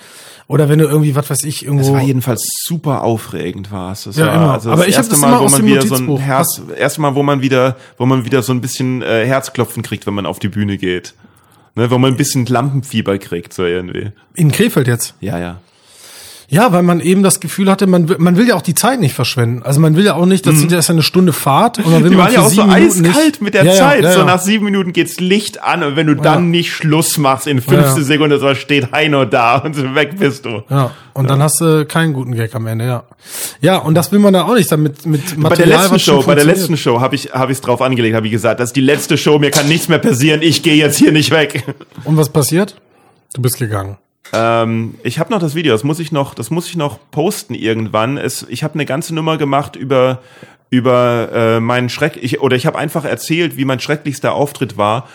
Oder wenn du irgendwie, was weiß ich, irgendwo. Es war jedenfalls super aufregend, war es. Das Ja, war immer. also Aber das ich hab erste das Mal, wo man wieder so ein. Herz, erste Mal, wo man wieder, wo man wieder so ein bisschen äh, Herzklopfen kriegt, wenn man auf die Bühne geht. Ne, wo man ein bisschen Lampenfieber kriegt, so irgendwie. in Krefeld jetzt. Ja, ja. Ja, weil man eben das Gefühl hatte, man, will- man will ja auch die Zeit nicht verschwenden. Also man will ja auch nicht, das sind ja erst eine Stunde Fahrt. Und man will Mhm. Die man waren ja auch so Minuten eiskalt nicht- mit der Ja, Zeit. ja, So ja. nach sieben Minuten geht's Licht an und wenn du dann nicht Schluss machst, in fünfte Ja. Sekunde so steht Heino da und so weg bist du. Ja, und dann hast du keinen guten Gag am Ende, ja. Ja, und das will man da auch nicht, damit mit Material, bei der letzten Show, bei der letzten Show habe ich habe ich es drauf angelegt, habe ich gesagt, das ist die letzte Show, mir kann nichts mehr passieren, ich gehe jetzt hier nicht weg. Und was passiert? Du bist gegangen. Ähm, ich habe noch das Video, das muss ich noch, das muss ich noch posten irgendwann. Es, ich habe eine ganze Nummer gemacht über über äh, meinen Schreck, ich, oder ich habe einfach erzählt, wie mein schrecklichster Auftritt war.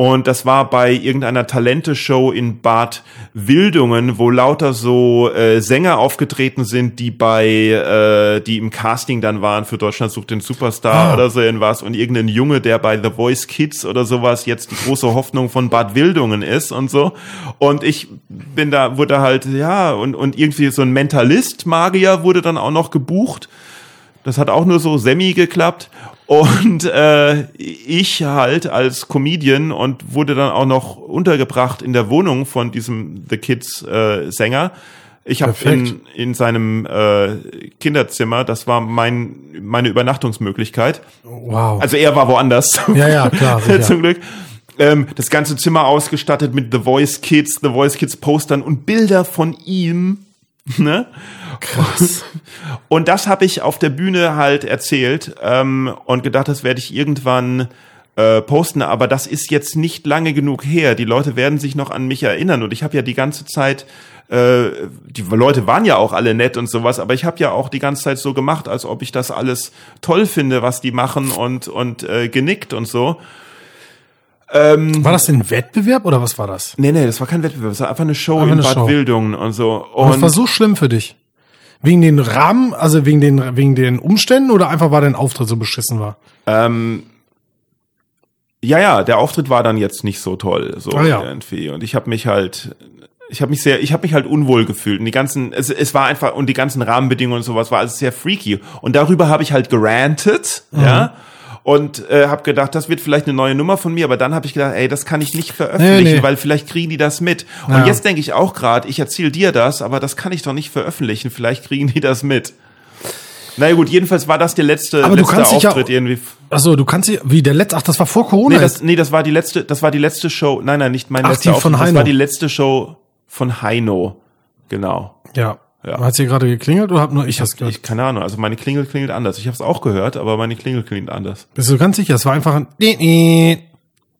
Und das war bei irgendeiner Talente-Show in Bad Wildungen, wo lauter so äh, Sänger aufgetreten sind, die bei, äh, die im Casting dann waren für Deutschland sucht den Superstar Ah. oder so irgendwas und irgendein Junge, der bei The Voice Kids oder sowas jetzt die große Hoffnung von Bad Wildungen ist und so. Und ich bin da, wurde halt, ja, und, und irgendwie so ein Mentalist-Magier wurde dann auch noch gebucht. Das hat auch nur so semi geklappt. Und äh, ich halt als Comedian und wurde dann auch noch untergebracht in der Wohnung von diesem The Kids äh, Sänger. Ich habe in, in seinem äh, Kinderzimmer, das war mein meine Übernachtungsmöglichkeit. Wow. Also er war woanders. Ja, ja, klar. Zum Glück. Ähm, das ganze Zimmer ausgestattet mit The Voice Kids, The Voice Kids Postern und Bilder von ihm. Ne? Krass. Und das habe ich auf der Bühne halt erzählt ähm, und gedacht, das werde ich irgendwann äh, posten, aber das ist jetzt nicht lange genug her. Die Leute werden sich noch an mich erinnern und ich habe ja die ganze Zeit, äh, die Leute waren ja auch alle nett und sowas, aber ich habe ja auch die ganze Zeit so gemacht, als ob ich das alles toll finde, was die machen und und äh, genickt und so. War das ein Wettbewerb oder was war das? Nee, nee, das war kein Wettbewerb, das war einfach eine Show Einfach in eine Bad Show. Wildungen und so. Und das Und war so schlimm für dich. Wegen den Rahmen, also wegen den, wegen den Umständen oder einfach weil dein Auftritt so beschissen war? Ähm, ja, ja, der Auftritt war dann jetzt nicht so toll, so Ah, ja. irgendwie. Und ich habe mich halt, ich habe mich sehr, ich habe mich halt unwohl gefühlt. Und die ganzen, es, es war einfach und die ganzen Rahmenbedingungen und sowas war alles sehr freaky. Und darüber habe ich halt gerantet, Mhm. ja. Und äh, habe gedacht, das wird vielleicht eine neue Nummer von mir, aber dann habe ich gedacht, ey, das kann ich nicht veröffentlichen, Nee, nee. weil vielleicht kriegen die das mit. Und Ja. jetzt denke ich auch gerade, ich erzähle dir das, aber das kann ich doch nicht veröffentlichen, vielleicht kriegen die das mit. Na ja, gut, jedenfalls war das der letzte, Aber du letzte kannst dich ja Auftritt auch- irgendwie. Achso, du kannst sie, wie der letzte, ach, das war vor Corona. Nee, das, nee, das war die letzte, das war die letzte Show. Nein, nein, nicht mein Ach, letzter die von Auftritt. Das Heino. war die letzte Show von Heino. Genau. ja. Ja. Hat hier gerade geklingelt oder hab nur ich, das gehört? Ich, keine Ahnung, also meine Klingel klingelt anders. Ich habe es auch gehört, aber meine Klingel klingelt anders. Bist du ganz sicher? Es war einfach ein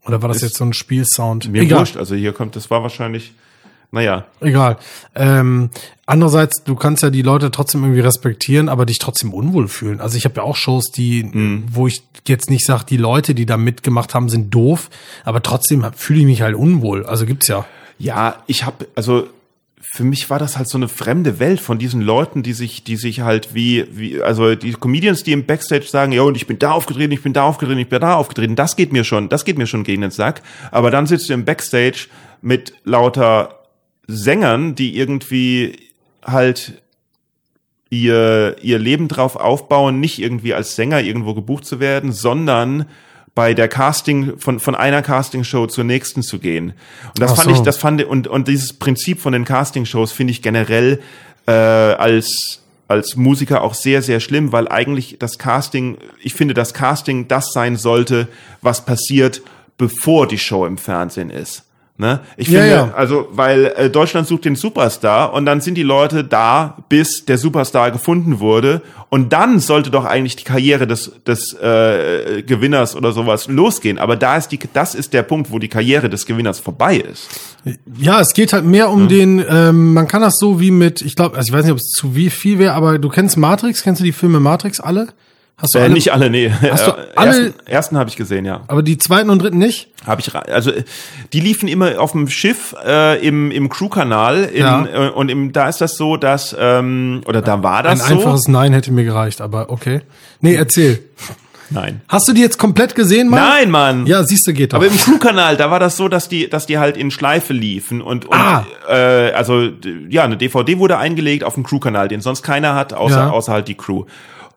oder war das jetzt so ein Spielsound? Mir Egal. wurscht, also hier kommt, das war wahrscheinlich, naja. Egal. Ähm, andererseits, du kannst ja die Leute trotzdem irgendwie respektieren, aber dich trotzdem unwohl fühlen. Also ich habe ja auch Shows, die, Mhm. wo ich jetzt nicht sage, die Leute, die da mitgemacht haben, sind doof, aber trotzdem fühle ich mich halt unwohl. Also gibt's ja. Ja, ich habe, also für mich war das halt so eine fremde Welt von diesen Leuten, die sich, die sich halt wie, wie, also die Comedians, die im Backstage sagen, ja, und ich bin da aufgetreten, ich bin da aufgetreten, ich bin da aufgetreten, das geht mir schon, das geht mir schon gegen den Sack. Aber dann sitzt du im Backstage mit lauter Sängern, die irgendwie halt ihr, ihr Leben drauf aufbauen, nicht irgendwie als Sänger irgendwo gebucht zu werden, sondern bei der Casting, von, von einer Castingshow zur nächsten zu gehen. Und das Ach fand so. ich, das fand, und, und dieses Prinzip von den Castingshows finde ich generell, äh, als, als Musiker auch sehr, sehr schlimm, weil eigentlich das Casting, ich finde, das Casting das sein sollte, was passiert, bevor die Show im Fernsehen ist. Ne? Ich Ja, finde, ja. also, weil äh, Deutschland sucht den Superstar und dann sind die Leute da, bis der Superstar gefunden wurde. Und dann sollte doch eigentlich die Karriere des, des äh, Gewinners oder sowas losgehen. Aber da ist die, das ist der Punkt, wo die Karriere des Gewinners vorbei ist. Ja, es geht halt mehr um den, ähm, man kann das so wie mit, ich glaube, also ich weiß nicht, ob es zu wie viel wäre, aber du kennst Matrix, kennst du die Filme Matrix alle? Hast du Äh, alle? nicht alle, nee. Hast du alle- Ersten, ersten habe ich gesehen, ja. Aber die zweiten und dritten nicht? Habe ich, also die liefen immer auf dem Schiff äh, im im Crew-Kanal in, Ja. äh, und im, da ist das so, dass ähm, oder da war das Ein so. einfaches Nein hätte mir gereicht, aber okay. Nee, erzähl. Nein. Hast du die jetzt komplett gesehen, Mann? Nein, Mann. Ja, siehst du, geht doch. Aber im Crew-Kanal, da war das so, dass die, dass die halt in Schleife liefen und, und Ah. äh, also ja, eine DVD wurde eingelegt auf dem Crew-Kanal, den sonst keiner hat, außer, Ja. außer halt die Crew.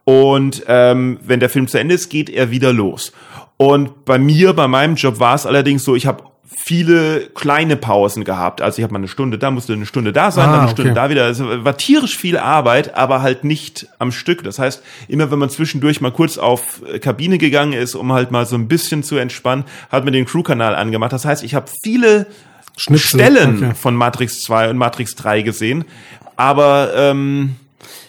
Und ähm, wenn der Film zu Ende ist, geht er wieder los. Und bei mir, bei meinem Job war es allerdings so, ich habe viele kleine Pausen gehabt. Also ich habe mal eine Stunde da, musste eine Stunde da sein, Ah, dann eine Stunde okay. da wieder. Also war tierisch viel Arbeit, aber halt nicht am Stück. Das heißt, immer wenn man zwischendurch mal kurz auf äh, Kabine gegangen ist, um halt mal so ein bisschen zu entspannen, hat man den Crew-Kanal angemacht. Das heißt, ich habe viele Schnipsel, Stellen okay. von Matrix 2 und Matrix 3 gesehen. Aber ähm,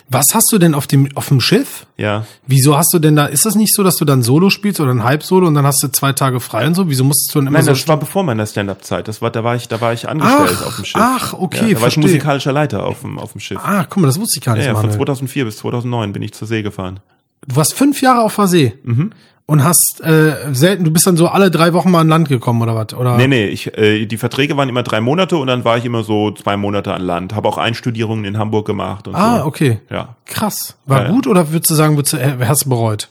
Was hast du denn auf dem, auf dem Schiff? ja. Wieso hast du denn da, ist das nicht so, dass du dann Solo spielst oder ein Halb-Solo und dann hast du zwei Tage frei und so? Wieso musstest du dann immer Nein, so das war bevor meiner Stand-up-Zeit. Das war, da war ich, da war ich angestellt Ach, auf dem Schiff. ach, okay, ja, Da war ich musikalischer Leiter auf dem, auf dem Schiff. Ah, guck mal, das wusste ich gar nicht ja, ja, von 2004 bis 2009 bin ich zur See gefahren. Du warst fünf Jahre auf der See. Mhm. Und hast äh, selten, du bist dann so alle drei Wochen mal an Land gekommen oder was? Oder? Nee, nee, ich, äh, die Verträge waren immer drei Monate und dann war ich immer so zwei Monate an Land. Habe auch Einstudierungen in Hamburg gemacht und Ah, so. okay. Ja. Krass. War Ja, ja. gut oder würdest du sagen, würdest du, äh, hast du bereut?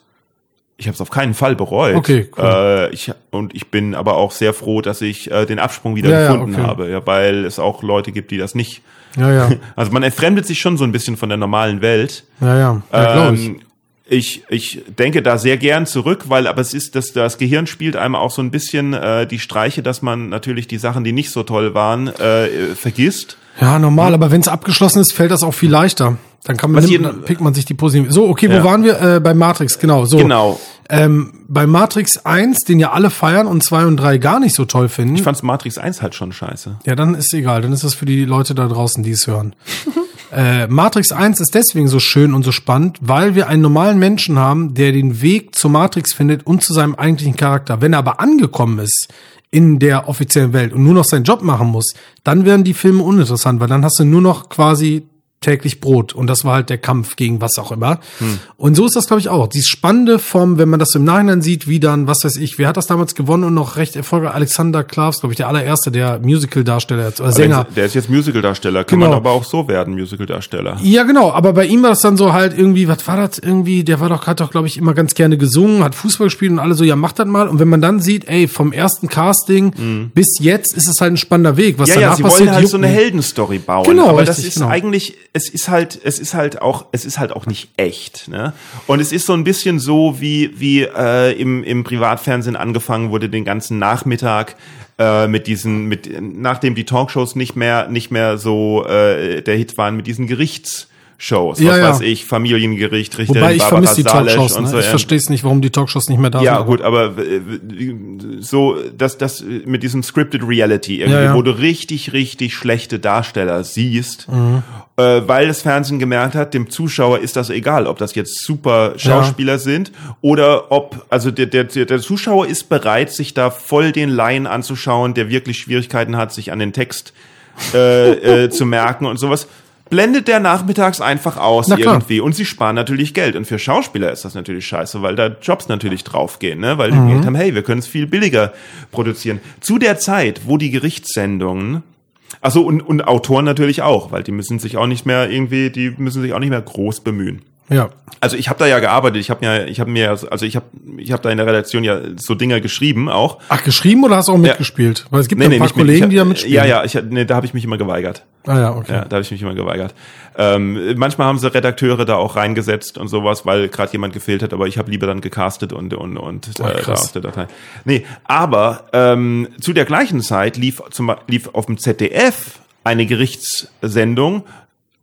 Ich habe es auf keinen Fall bereut. Okay, cool. Äh, ich, und ich bin aber auch sehr froh, dass ich äh, den Absprung wieder Ja, ja, gefunden okay. habe, ja, weil es auch Leute gibt, die das nicht. Ja, ja. Also man entfremdet sich schon so ein bisschen von der normalen Welt. Ja, ja. ja. Ähm, ich, ich denke da sehr gern zurück, weil aber es ist, dass das Gehirn spielt einem auch so ein bisschen äh, die Streiche, dass man natürlich die Sachen, die nicht so toll waren, äh, vergisst. Ja, normal, aber wenn es abgeschlossen ist, fällt das auch viel leichter. Dann kann man, nimmt, dann pickt man sich die positiven. So, okay, wo Ja. waren wir? Äh, bei Matrix, genau. So. Genau. Ähm, bei Matrix 1, den ja alle feiern und 2 und 3 gar nicht so toll finden. Ich fand Matrix 1 halt schon scheiße. Ja, dann ist egal. Dann ist das für die Leute da draußen, die es hören. äh, Matrix 1 ist deswegen so schön und so spannend, weil wir einen normalen Menschen haben, der den Weg zur Matrix findet und zu seinem eigentlichen Charakter. Wenn er aber angekommen ist in der offiziellen Welt und nur noch seinen Job machen muss, dann werden die Filme uninteressant, weil dann hast du nur noch quasi täglich Brot und das war halt der Kampf gegen was auch immer. Und so ist das glaube ich auch. Die spannende Form, wenn man das im Nachhinein sieht, wie dann, was weiß ich, wer hat das damals gewonnen und noch recht erfolgreich, Alexander Klavs, glaube ich, der allererste, der Musical-Darsteller oder Sänger. Der ist jetzt Musicaldarsteller, kann Genau. man aber auch so werden, Musicaldarsteller. Ja, genau, aber bei ihm war das dann so halt irgendwie, was war das irgendwie, der war doch, hat doch, glaube ich, immer ganz gerne gesungen, hat Fußball gespielt und alle so, ja, mach das mal. Und wenn man dann sieht, ey, vom ersten Casting bis jetzt ist es halt ein spannender Weg. Was. Ja, ja, danach sie passiert, wollen halt so eine. Heldenstory bauen. Genau, aber richtig, das ist genau. eigentlich, es ist halt, es ist halt auch, es ist halt auch nicht echt. Ne? Und es ist so ein bisschen so, wie, wie äh, im, im Privatfernsehen angefangen wurde, den ganzen Nachmittag äh, mit diesen, mit nachdem die Talkshows nicht mehr, nicht mehr so äh, der Hit waren, mit diesen Gerichtsshows, Ja, was ja. weiß ich, Familiengericht, Richterin Wobei ich vermisse die Salisch Talkshows, ne? so. Ich verstehe es nicht, warum die Talkshows nicht mehr da Ja, sind. gut, aber äh, so, dass das mit diesem Scripted Reality irgendwie, Ja, ja. wo du richtig, richtig schlechte Darsteller siehst, Mhm. äh, weil das Fernsehen gemerkt hat, dem Zuschauer ist das egal, ob das jetzt super Schauspieler sind oder ob, also der, der, der der Zuschauer ist bereit, sich da voll den Laien anzuschauen, der wirklich Schwierigkeiten hat, sich an den Text äh, äh, zu merken und sowas. Blendet der nachmittags einfach aus irgendwie und sie sparen natürlich Geld. Und für Schauspieler ist das natürlich scheiße, weil da Jobs natürlich draufgehen, ne? weil die Mhm. gedacht haben, hey, wir können es viel billiger produzieren. Zu der Zeit, wo die Gerichtssendungen also und, und Autoren natürlich auch, weil die müssen sich auch nicht mehr irgendwie, die müssen sich auch nicht mehr groß bemühen. Ja. Also ich habe da ja gearbeitet, ich habe mir, ich habe mir, also ich habe, ich habe da in der Redaktion ja so Dinger geschrieben auch. Ach, geschrieben oder hast du auch mitgespielt? Weil es gibt ja ein paar nicht mit- Kollegen, ich, die da mitspielen. Ja, ja, ich, nee, da habe ich mich immer geweigert. Ah ja, okay. Ja, da habe ich mich immer geweigert. Ähm, manchmal haben sie Redakteure da auch reingesetzt und sowas, weil gerade jemand gefehlt hat, aber ich habe lieber dann gecastet und und und Ach, äh, da aus der Datei. Nee, aber ähm, zu der gleichen Zeit lief zum lief auf dem ZDF eine Gerichtssendung,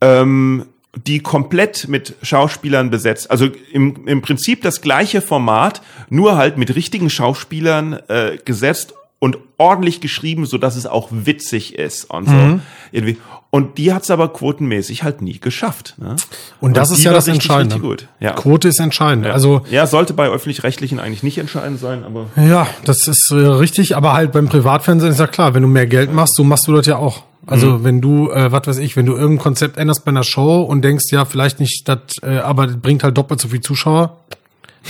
ähm, die komplett mit Schauspielern besetzt. Also im, im Prinzip das gleiche Format, nur halt mit richtigen Schauspielern äh, gesetzt und ordentlich geschrieben, so dass es auch witzig ist und so Mhm. irgendwie. Und die hat's aber quotenmäßig halt nie geschafft. Ne? Und das ist die ja war das richtig, Entscheidende. Richtig gut. Ja. Quote ist entscheidend. Also ja, sollte bei öffentlich-rechtlichen eigentlich nicht entscheidend sein, aber Ja, das ist äh, richtig, aber halt beim Privatfernsehen ist ja klar, wenn du mehr Geld machst, so machst du das ja auch. Also Mhm. wenn du, äh, was weiß ich, wenn du irgendein Konzept änderst bei einer Show und denkst, ja, vielleicht nicht, das, äh, aber das bringt halt doppelt so viel Zuschauer,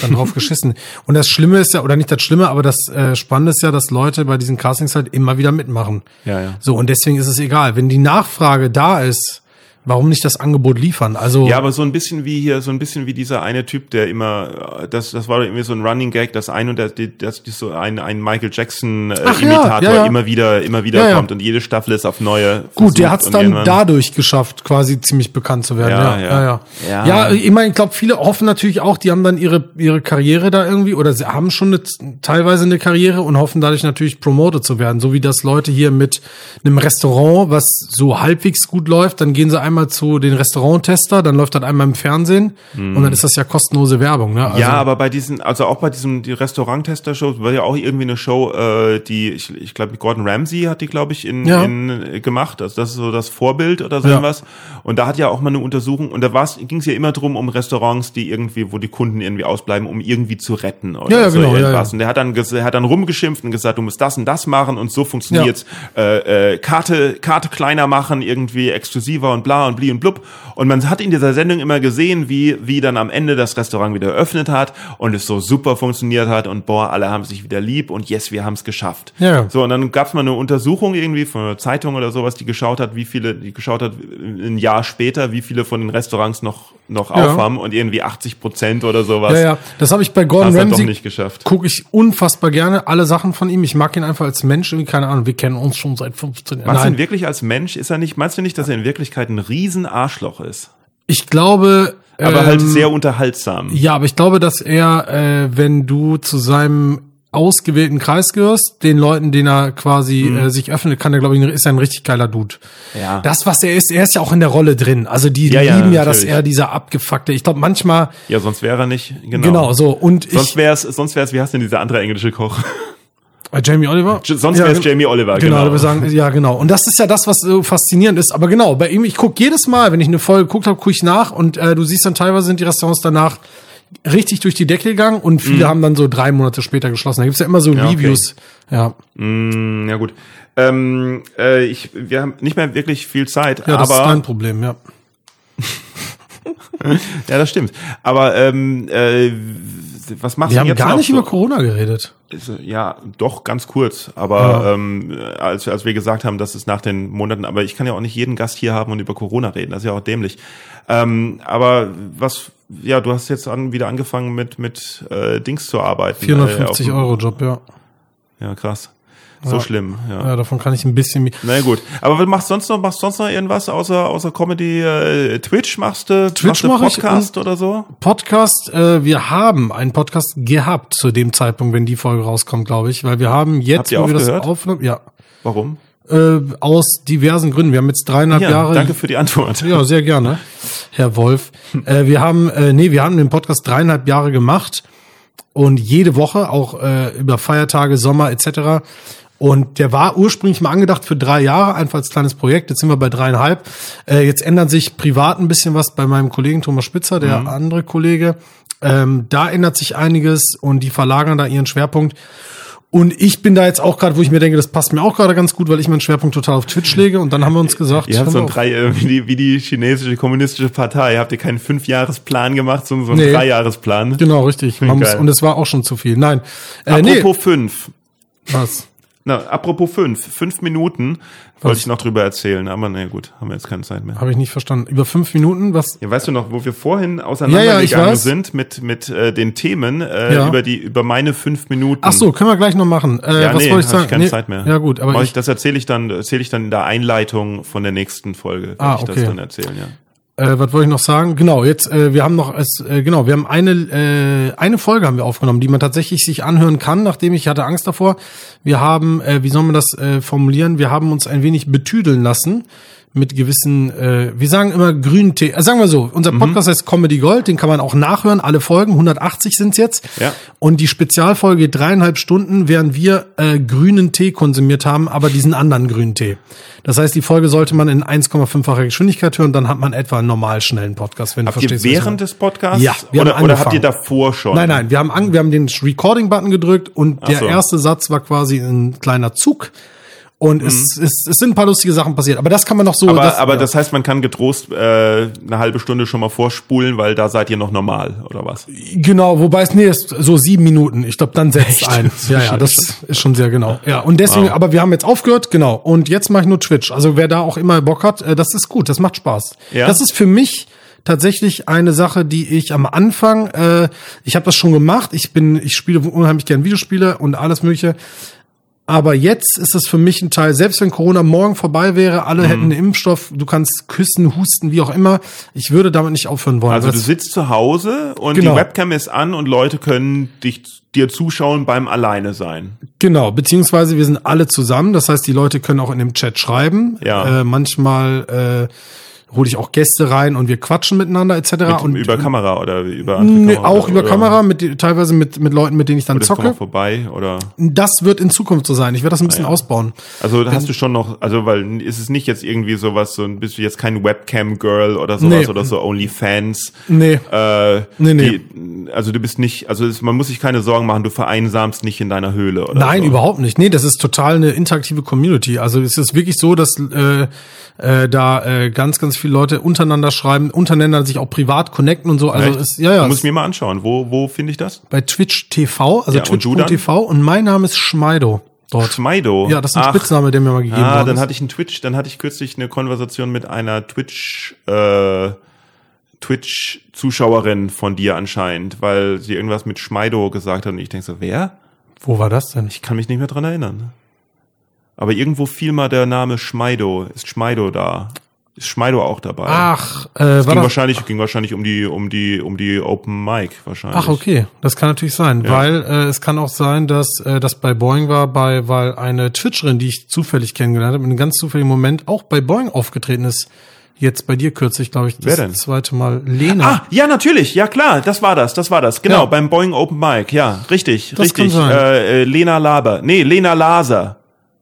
dann drauf geschissen. Und das Schlimme ist ja, oder nicht das Schlimme, aber das äh, Spannende ist ja, dass Leute bei diesen Castings halt immer wieder mitmachen. Ja, ja. So, und deswegen ist es egal. Wenn die Nachfrage da ist, warum nicht das Angebot liefern? Also Ja, aber so ein bisschen wie hier, so ein bisschen wie dieser eine Typ, der immer, äh, das, das war doch irgendwie so ein Running Gag, dass ein und das, das so ein, ein Michael Jackson äh, Ach ja, Imitator ja, ja. immer wieder, immer wieder kommt und jede Staffel ist auf neue. Gut, der hat es dann dadurch geschafft, quasi ziemlich bekannt zu werden. Ja, Ja, ja, ja. ja. Ja, Ja. ich meine, ich glaube, viele hoffen natürlich auch, die haben dann ihre ihre Karriere da irgendwie oder sie haben schon eine, teilweise eine Karriere und hoffen dadurch natürlich promoted zu werden, so wie das Leute hier mit einem Restaurant, was so halbwegs gut läuft, dann gehen sie einmal zu den Restauranttester, dann läuft das einmal im Fernsehen und dann ist das ja kostenlose Werbung, ne? Also, ja, aber bei diesen, also auch bei diesem die Restaurant-Tester-Show war ja auch irgendwie eine Show, äh, die ich, ich glaube Gordon Ramsay hat die, glaube ich, in, Ja. in äh, gemacht. Also das ist so das Vorbild oder so Ja. irgendwas. Und da hat ja auch mal eine Untersuchung und da ging es ja immer drum um Restaurants, die irgendwie, wo die Kunden irgendwie ausbleiben, um irgendwie zu retten oder Ja, ja, so genau, irgendwas. ja. Und der hat dann ges- er hat dann rumgeschimpft und gesagt, du musst das und das machen und so funktioniert's. Äh, äh, Karte Karte kleiner machen, irgendwie exklusiver und bla bla und bli und blub. Und man hat in dieser Sendung immer gesehen, wie, wie dann am Ende das Restaurant wieder eröffnet hat und es so super funktioniert hat und boah, alle haben sich wieder lieb und yes, wir haben es geschafft. Ja. So, und dann gab es mal eine Untersuchung irgendwie von einer Zeitung oder sowas, die geschaut hat, wie viele, die geschaut hat, ein Jahr später, wie viele von den Restaurants noch, noch Ja. auf haben und irgendwie 80 Prozent oder sowas. Ja, ja, das habe ich bei Gordon Ramsay nicht geschafft. gucke ich unfassbar gerne alle Sachen von ihm. Ich mag ihn einfach als Mensch, irgendwie keine Ahnung, wir kennen uns schon seit 15 Jahren. Meinst du ihn wirklich als Mensch? Ist er nicht, meinst du nicht, dass er in Wirklichkeit ein riesen Arschloch ist? ich glaube Aber ähm, halt sehr unterhaltsam. Ja, aber ich glaube, dass er, äh, wenn du zu seinem ausgewählten Kreis gehörst, den Leuten, den er quasi Mhm. äh, sich öffnet, kann er, glaube ich, ist ein richtig geiler Dude. Ja. Das, was er ist, er ist ja auch in der Rolle drin. Also die Ja, ja, lieben ja, dass natürlich. er dieser abgefuckte, ich glaube manchmal, Ja, sonst wäre er nicht, genau. genau, so. Und Sonst ich, wär's, sonst wär's, wie heißt denn dieser andere englische Koch? Äh, Jamie Oliver? Sonst wär's gen- Jamie Oliver, Genau, genau. wir sagen, ja, genau. Und das ist ja das, was so faszinierend ist. Aber genau, bei ihm, ich gucke jedes Mal, wenn ich eine Folge geguckt habe, gucke ich nach und äh, du siehst dann teilweise sind die Restaurants danach richtig durch die Decke gegangen und viele haben dann so drei Monate später geschlossen. Da gibt's ja immer so okay. Reviews. Ja, Mm, ja gut. Ähm, äh, ich, wir haben nicht mehr wirklich viel Zeit, ja das ist aber dein Problem, ja. ja, das stimmt. Aber ähm, äh, was machst Wir du haben jetzt gar noch nicht so? über Corona geredet. Ist, Ja, doch, ganz kurz. Aber ähm, als, als wir gesagt haben, dass es nach den Monaten, aber ich kann ja auch nicht jeden Gast hier haben und über Corona reden, das ist ja auch dämlich. Ähm, aber was, ja, du hast jetzt an, wieder angefangen mit, mit äh, Dings zu arbeiten. 450 äh, Euro Job, ja. Ja, krass. So schlimm, ja. Ja, davon kann ich ein bisschen. Na gut. Aber machst du sonst noch? Machst du sonst noch irgendwas außer, außer Comedy? Äh, Twitch machst du? Twitch machst du mach ich Podcast oder so? Podcast, äh, wir haben einen Podcast gehabt zu dem Zeitpunkt, wenn die Folge rauskommt, glaube ich, weil wir haben jetzt, wo wir das aufnehmen, ja, Warum? äh, aus diversen Gründen. Wir haben jetzt dreieinhalb Ja, Jahre. danke für die Antwort. Ja, sehr gerne, Herr Wolf. Äh, wir haben, äh, nee, wir haben den Podcast dreieinhalb Jahre gemacht und jede Woche auch äh, über Feiertage, Sommer etc. Und der war ursprünglich mal angedacht für drei Jahre, einfach als kleines Projekt. Jetzt sind wir bei dreieinhalb. Äh, jetzt ändert sich privat ein bisschen was bei meinem Kollegen Thomas Spitzer, der andere Kollege. Ähm, da ändert sich einiges und die verlagern da ihren Schwerpunkt. Und ich bin da jetzt auch gerade, wo ich mir denke, das passt mir auch gerade ganz gut, weil ich meinen Schwerpunkt total auf Twitch lege. Und dann haben wir uns gesagt, Ihr habt so ein drei, äh, wie die, wie die chinesische kommunistische Partei. Habt ihr keinen Fünfjahresplan gemacht, sondern so einen Nee. Dreijahresplan? Genau, richtig. Muss, und es war auch schon zu viel. Nein. Äh, nee. Apropos fünf. Was? Na, apropos fünf. Fünf Minuten wollte ich noch drüber erzählen, aber na gut, haben wir jetzt keine Zeit mehr. Habe ich nicht verstanden. Über fünf Minuten? Was? Ja, weißt du noch, wo wir vorhin Ja, ja, auseinandergegangen ich weiß. sind mit mit äh, den Themen äh, Ja. über die über meine fünf Minuten. Ach so, können wir gleich noch machen. Äh, ja, was nee, wollte ich sagen? ich keine Nee, Zeit mehr. Ja gut, aber Mach ich, das erzähle ich dann erzähle ich dann in der Einleitung von der nächsten Folge. Ah, ich das okay. dann erzählen, ja. Äh, was wollte ich noch sagen? Genau, jetzt äh, wir haben noch äh, genau, wir haben eine äh, eine Folge haben wir aufgenommen, die man tatsächlich sich anhören kann, nachdem ich hatte Angst davor. Wir haben äh, wie soll man das äh, formulieren? Wir haben uns ein wenig betüdeln lassen mit gewissen, äh, wir sagen immer grünen Tee. Äh, sagen wir so, Mhm. unser Podcast heißt Comedy Gold, den kann man auch nachhören. Alle Folgen, 180 sind's jetzt. Ja. Und die Spezialfolge geht dreieinhalb Stunden, während wir äh, grünen Tee konsumiert haben, aber diesen anderen grünen Tee. Das heißt, die Folge sollte man in 1,5-facher Geschwindigkeit hören, dann hat man etwa einen normal schnellen Podcast, wenn Habt du ihr verstehst. ich während des Podcasts Ja, wir oder, haben oder habt ihr davor schon? Nein, nein, wir haben, an, wir haben den Recording-Button gedrückt und der so. erste Satz war quasi ein kleiner Zug. Und es, es, es sind ein paar lustige Sachen passiert. Aber das kann man noch so. Mhm. Aber, das, aber ja. das heißt, man kann getrost äh, eine halbe Stunde schon mal vorspulen, weil da seid ihr noch normal, oder was? Genau, wobei es, nee, ist so sieben Minuten. Ich glaube, dann setzt ein. Ja, ja, das ist schon sehr genau. Ja, und deswegen, Wow. aber wir haben jetzt aufgehört, genau. Und jetzt mache ich nur Twitch. Also wer da auch immer Bock hat, äh, das ist gut, das macht Spaß. Ja? Das ist für mich tatsächlich eine Sache, die ich am Anfang, äh, ich habe das schon gemacht. Ich bin, ich spiele unheimlich gern Videospiele und alles mögliche. Aber jetzt ist es für mich ein Teil, selbst wenn Corona morgen vorbei wäre, alle hätten einen Impfstoff, du kannst küssen, husten, wie auch immer. Ich würde damit nicht aufhören wollen. Also du sitzt zu Hause und Genau. die Webcam ist an und Leute können dich dir zuschauen beim Alleine sein. Genau, beziehungsweise wir sind alle zusammen. Das heißt, die Leute können auch in dem Chat schreiben. Ja. Äh, manchmal äh, hole ich auch Gäste rein und wir quatschen miteinander etc. und über Kamera oder über andere Kamera auch über Kamera, mit, teilweise mit, mit Leuten, mit denen ich dann Oder zocke. vorbei oder Das wird in Zukunft so sein. Ich werde das ein bisschen ausbauen. also hast du schon noch also weil ist es nicht jetzt irgendwie sowas so bist du jetzt kein Webcam Girl oder sowas Nee. oder so OnlyFans Nee. äh, Nee, nee. Die, also du bist nicht also es, man muss sich keine Sorgen machen du vereinsamst nicht in deiner Höhle oder Nein, so. überhaupt nicht. Nee, das ist total eine interaktive Community. Also es ist wirklich so, dass äh, äh, da äh, ganz, ganz viele Leute untereinander schreiben, untereinander sich auch privat connecten und so. Also Echt? ist, ja, ja. Du musst ist mir mal anschauen. Wo, wo finde ich das? bei Twitch TV, also Ja, und? Twitch.tv und mein Name ist Schmeido dort. Schmeido. Ja, das ist ein Ach, Spitzname, der mir mal gegeben Ah, worden dann hatte ich einen Twitch, dann hatte ich kürzlich eine Konversation mit einer Twitch, äh, Twitch-Zuschauerin von dir anscheinend, weil sie irgendwas mit Schmeido gesagt hat und ich denke so, wer? Wo war das denn? Ich kann mich nicht mehr dran erinnern. Aber irgendwo fiel mal der Name Schmeido. Ist Schmeido da? Ist Schmeido auch dabei? Ach, äh, ging war das, wahrscheinlich, ging wahrscheinlich um die, um die, um die Open Mic wahrscheinlich. Ach, okay. Das kann natürlich sein, weil äh, es kann auch sein, dass äh, das bei Boeing war, bei weil eine Twitcherin, die ich zufällig kennengelernt habe, in einem ganz zufälligen Moment auch bei Boeing aufgetreten ist. Jetzt bei dir kürzlich, glaube ich, das Wer denn? zweite Mal. Lena. Ah, ja, natürlich, ja klar, das war das, das war das, genau, Ja. beim Boeing Open Mic, ja, richtig, Das richtig. kann sein. Äh, äh, Lena Laber, nee, Lena Laser.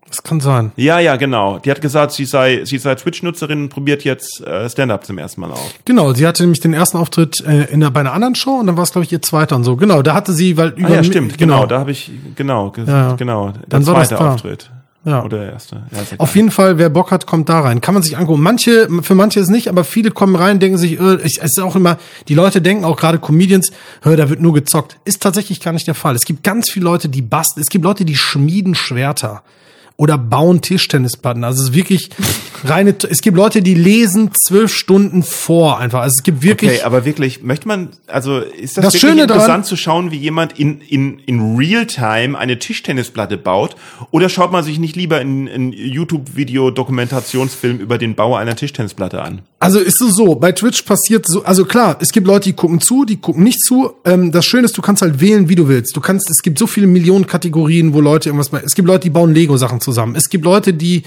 Das kann sein. Ja, ja, genau. Die hat gesagt, sie sei, sie sei Twitch-Nutzerin und probiert jetzt äh, Stand-up zum ersten Mal auf. Genau, sie hatte nämlich den ersten Auftritt äh, in der, bei einer anderen Show und dann war es, glaube ich, ihr zweiter und so. Genau, da hatte sie, weil über Ah, ja, stimmt, genau, da habe ich, genau, ge- Ja. genau, der Dann war das zweite da. Auftritt. Ja. Oder der erste. Ja, ist. Auf jeden Fall, wer Bock hat, kommt da rein. Kann man sich angucken. Manche, für manche ist nicht, aber viele kommen rein, denken sich, äh, ich, es ist auch immer, die Leute denken auch gerade Comedians, hör, da wird nur gezockt. Ist tatsächlich gar nicht der Fall. Es gibt ganz viele Leute, die basteln. Es gibt Leute, die schmieden Schwerter oder bauen Tischtennisplatten. Also es ist wirklich reine, es gibt Leute, die lesen zwölf Stunden vor einfach. Also es gibt wirklich, Okay, aber wirklich, möchte man, also ist das, Das wirklich Schöne daran- interessant zu schauen, wie jemand in, in, in Realtime eine Tischtennisplatte baut? Oder schaut man sich nicht lieber ein, ein YouTube-Video-Dokumentationsfilm über den Bau einer Tischtennisplatte an? Also ist es so, bei Twitch passiert so, also klar, es gibt Leute, die gucken zu, die gucken nicht zu. Ähm, das Schöne ist, du kannst halt wählen, wie du willst. Du kannst, es gibt so viele Millionen Kategorien, wo Leute irgendwas machen. Es gibt Leute, die bauen Lego-Sachen zusammen. Es gibt Leute, die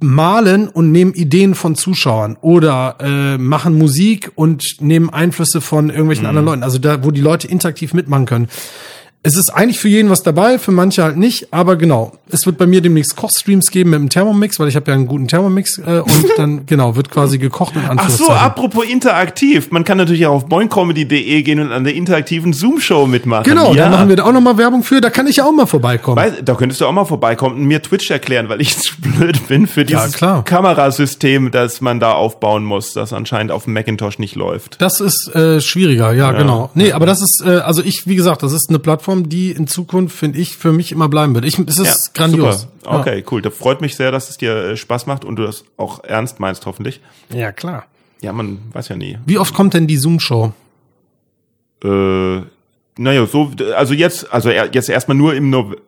malen und nehmen Ideen von Zuschauern oder äh, machen Musik und nehmen Einflüsse von irgendwelchen anderen Leuten. Also da, wo die Leute interaktiv mitmachen können. Es ist eigentlich für jeden was dabei, für manche halt nicht, aber genau. Es wird bei mir demnächst Kochstreams geben mit einem Thermomix, weil ich habe ja einen guten Thermomix äh, und dann genau wird quasi gekocht in Ach so, apropos interaktiv. Man kann natürlich auch auf boingcomedy.de gehen und an der interaktiven Zoom-Show mitmachen. Genau, ja. da machen wir da auch noch mal Werbung für. Da kann ich ja auch mal vorbeikommen. Weiß, da könntest du auch mal vorbeikommen und mir Twitch erklären, weil ich zu blöd bin für Ja, dieses klar. Kamerasystem, das man da aufbauen muss, das anscheinend auf dem Macintosh nicht läuft. Das ist äh, schwieriger, ja, genau. Nee, aber das ist, äh, also ich, wie gesagt, das ist eine Plattform, die in Zukunft, finde ich, für mich immer bleiben wird. Ich, es ist grandios. Super. Okay, cool. Da freut mich sehr, dass es dir äh, Spaß macht und du das auch ernst meinst, hoffentlich. Ja. ja, klar. Ja, man weiß ja nie. Wie oft kommt denn die Zoom-Show? Äh, naja, so, also jetzt, also jetzt erstmal nur im November.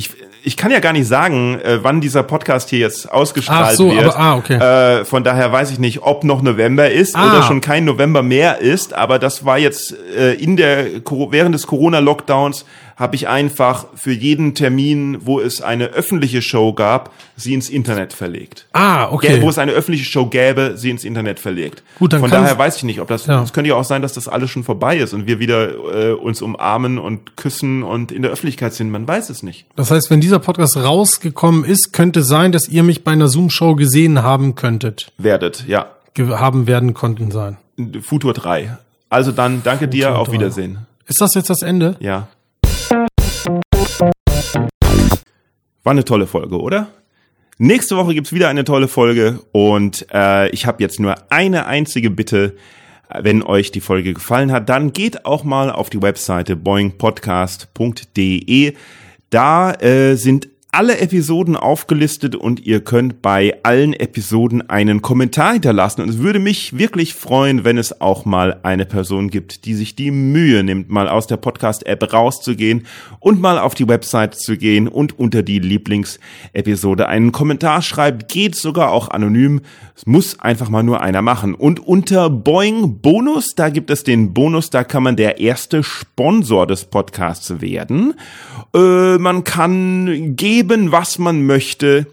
Ich, ich kann ja gar nicht sagen, äh, wann dieser Podcast hier jetzt ausgestrahlt Ach so, wird. aber- ah, okay. Äh, von daher weiß ich nicht, ob noch November ist Ah. oder schon kein November mehr ist. Aber das war jetzt äh, in der während des Corona-Lockdowns habe ich einfach für jeden Termin, wo es eine öffentliche Show gab, sie ins Internet verlegt. Ah, Gä- okay. Wo es eine öffentliche Show gäbe, sie ins Internet verlegt. Gut, dann Von daher weiß ich nicht, ob das, Ja. es könnte ja auch sein, dass das alles schon vorbei ist und wir wieder äh, uns umarmen und küssen und in der Öffentlichkeit sind. Man weiß es nicht. Das heißt, wenn dieser Podcast rausgekommen ist, könnte sein, dass ihr mich bei einer Zoom-Show gesehen haben könntet. Werdet, ja. Ge haben werden konnten sein. Futur 3. Also dann, danke dir, Futur auf 3. Wiedersehen. Ist das jetzt das Ende? Ja. War eine tolle Folge, oder? Nächste Woche gibt's wieder eine tolle Folge und äh, ich habe jetzt nur eine einzige Bitte. Wenn euch die Folge gefallen hat, dann geht auch mal auf die Webseite boingpodcast.de. Da äh, sind alle Episoden aufgelistet und ihr könnt bei allen Episoden einen Kommentar hinterlassen. Und es würde mich wirklich freuen, wenn es auch mal eine Person gibt, die sich die Mühe nimmt, mal aus der Podcast-App rauszugehen und mal auf die Website zu gehen und unter die Lieblingsepisode einen Kommentar schreibt. Geht sogar auch anonym. Es muss einfach mal nur einer machen. Und unter Boing Bonus, da gibt es den Bonus, da kann man der erste Sponsor des Podcasts werden. Äh, man kann geben, was man möchte.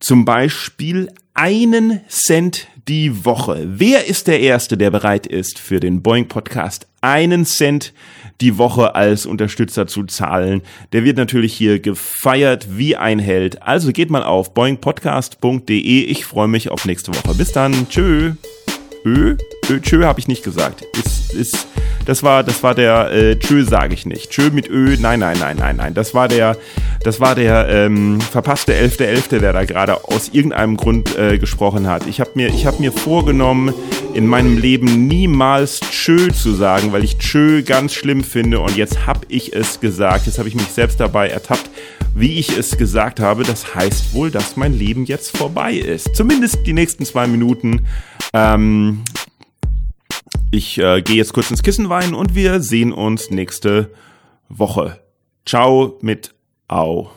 Zum Beispiel einen Cent die Woche. Wer ist der Erste, der bereit ist, für den Boeing Podcast einen Cent die Woche als Unterstützer zu zahlen? Der wird natürlich hier gefeiert wie ein Held. Also geht mal auf boingpodcast.de. Ich freue mich auf nächste Woche. Bis dann. Tschö. Ö? Ö, tschö habe ich nicht gesagt. Bis ist, das war, das war der äh, Tschö, sage ich nicht. Tschö mit Ö, nein, nein, nein, nein, nein. Das war der, das war der ähm, verpasste Elfte Elfte, der da gerade aus irgendeinem Grund äh, gesprochen hat. Ich habe mir, ich mir vorgenommen, in meinem Leben niemals Tschö zu sagen, weil ich Tschö ganz schlimm finde und jetzt habe ich es gesagt. Jetzt habe ich mich selbst dabei ertappt, wie ich es gesagt habe. Das heißt wohl, dass mein Leben jetzt vorbei ist. Zumindest die nächsten zwei Minuten. Ähm, ich äh, gehe jetzt kurz ins Kissen weinen und wir sehen uns nächste Woche. Ciao mit Au.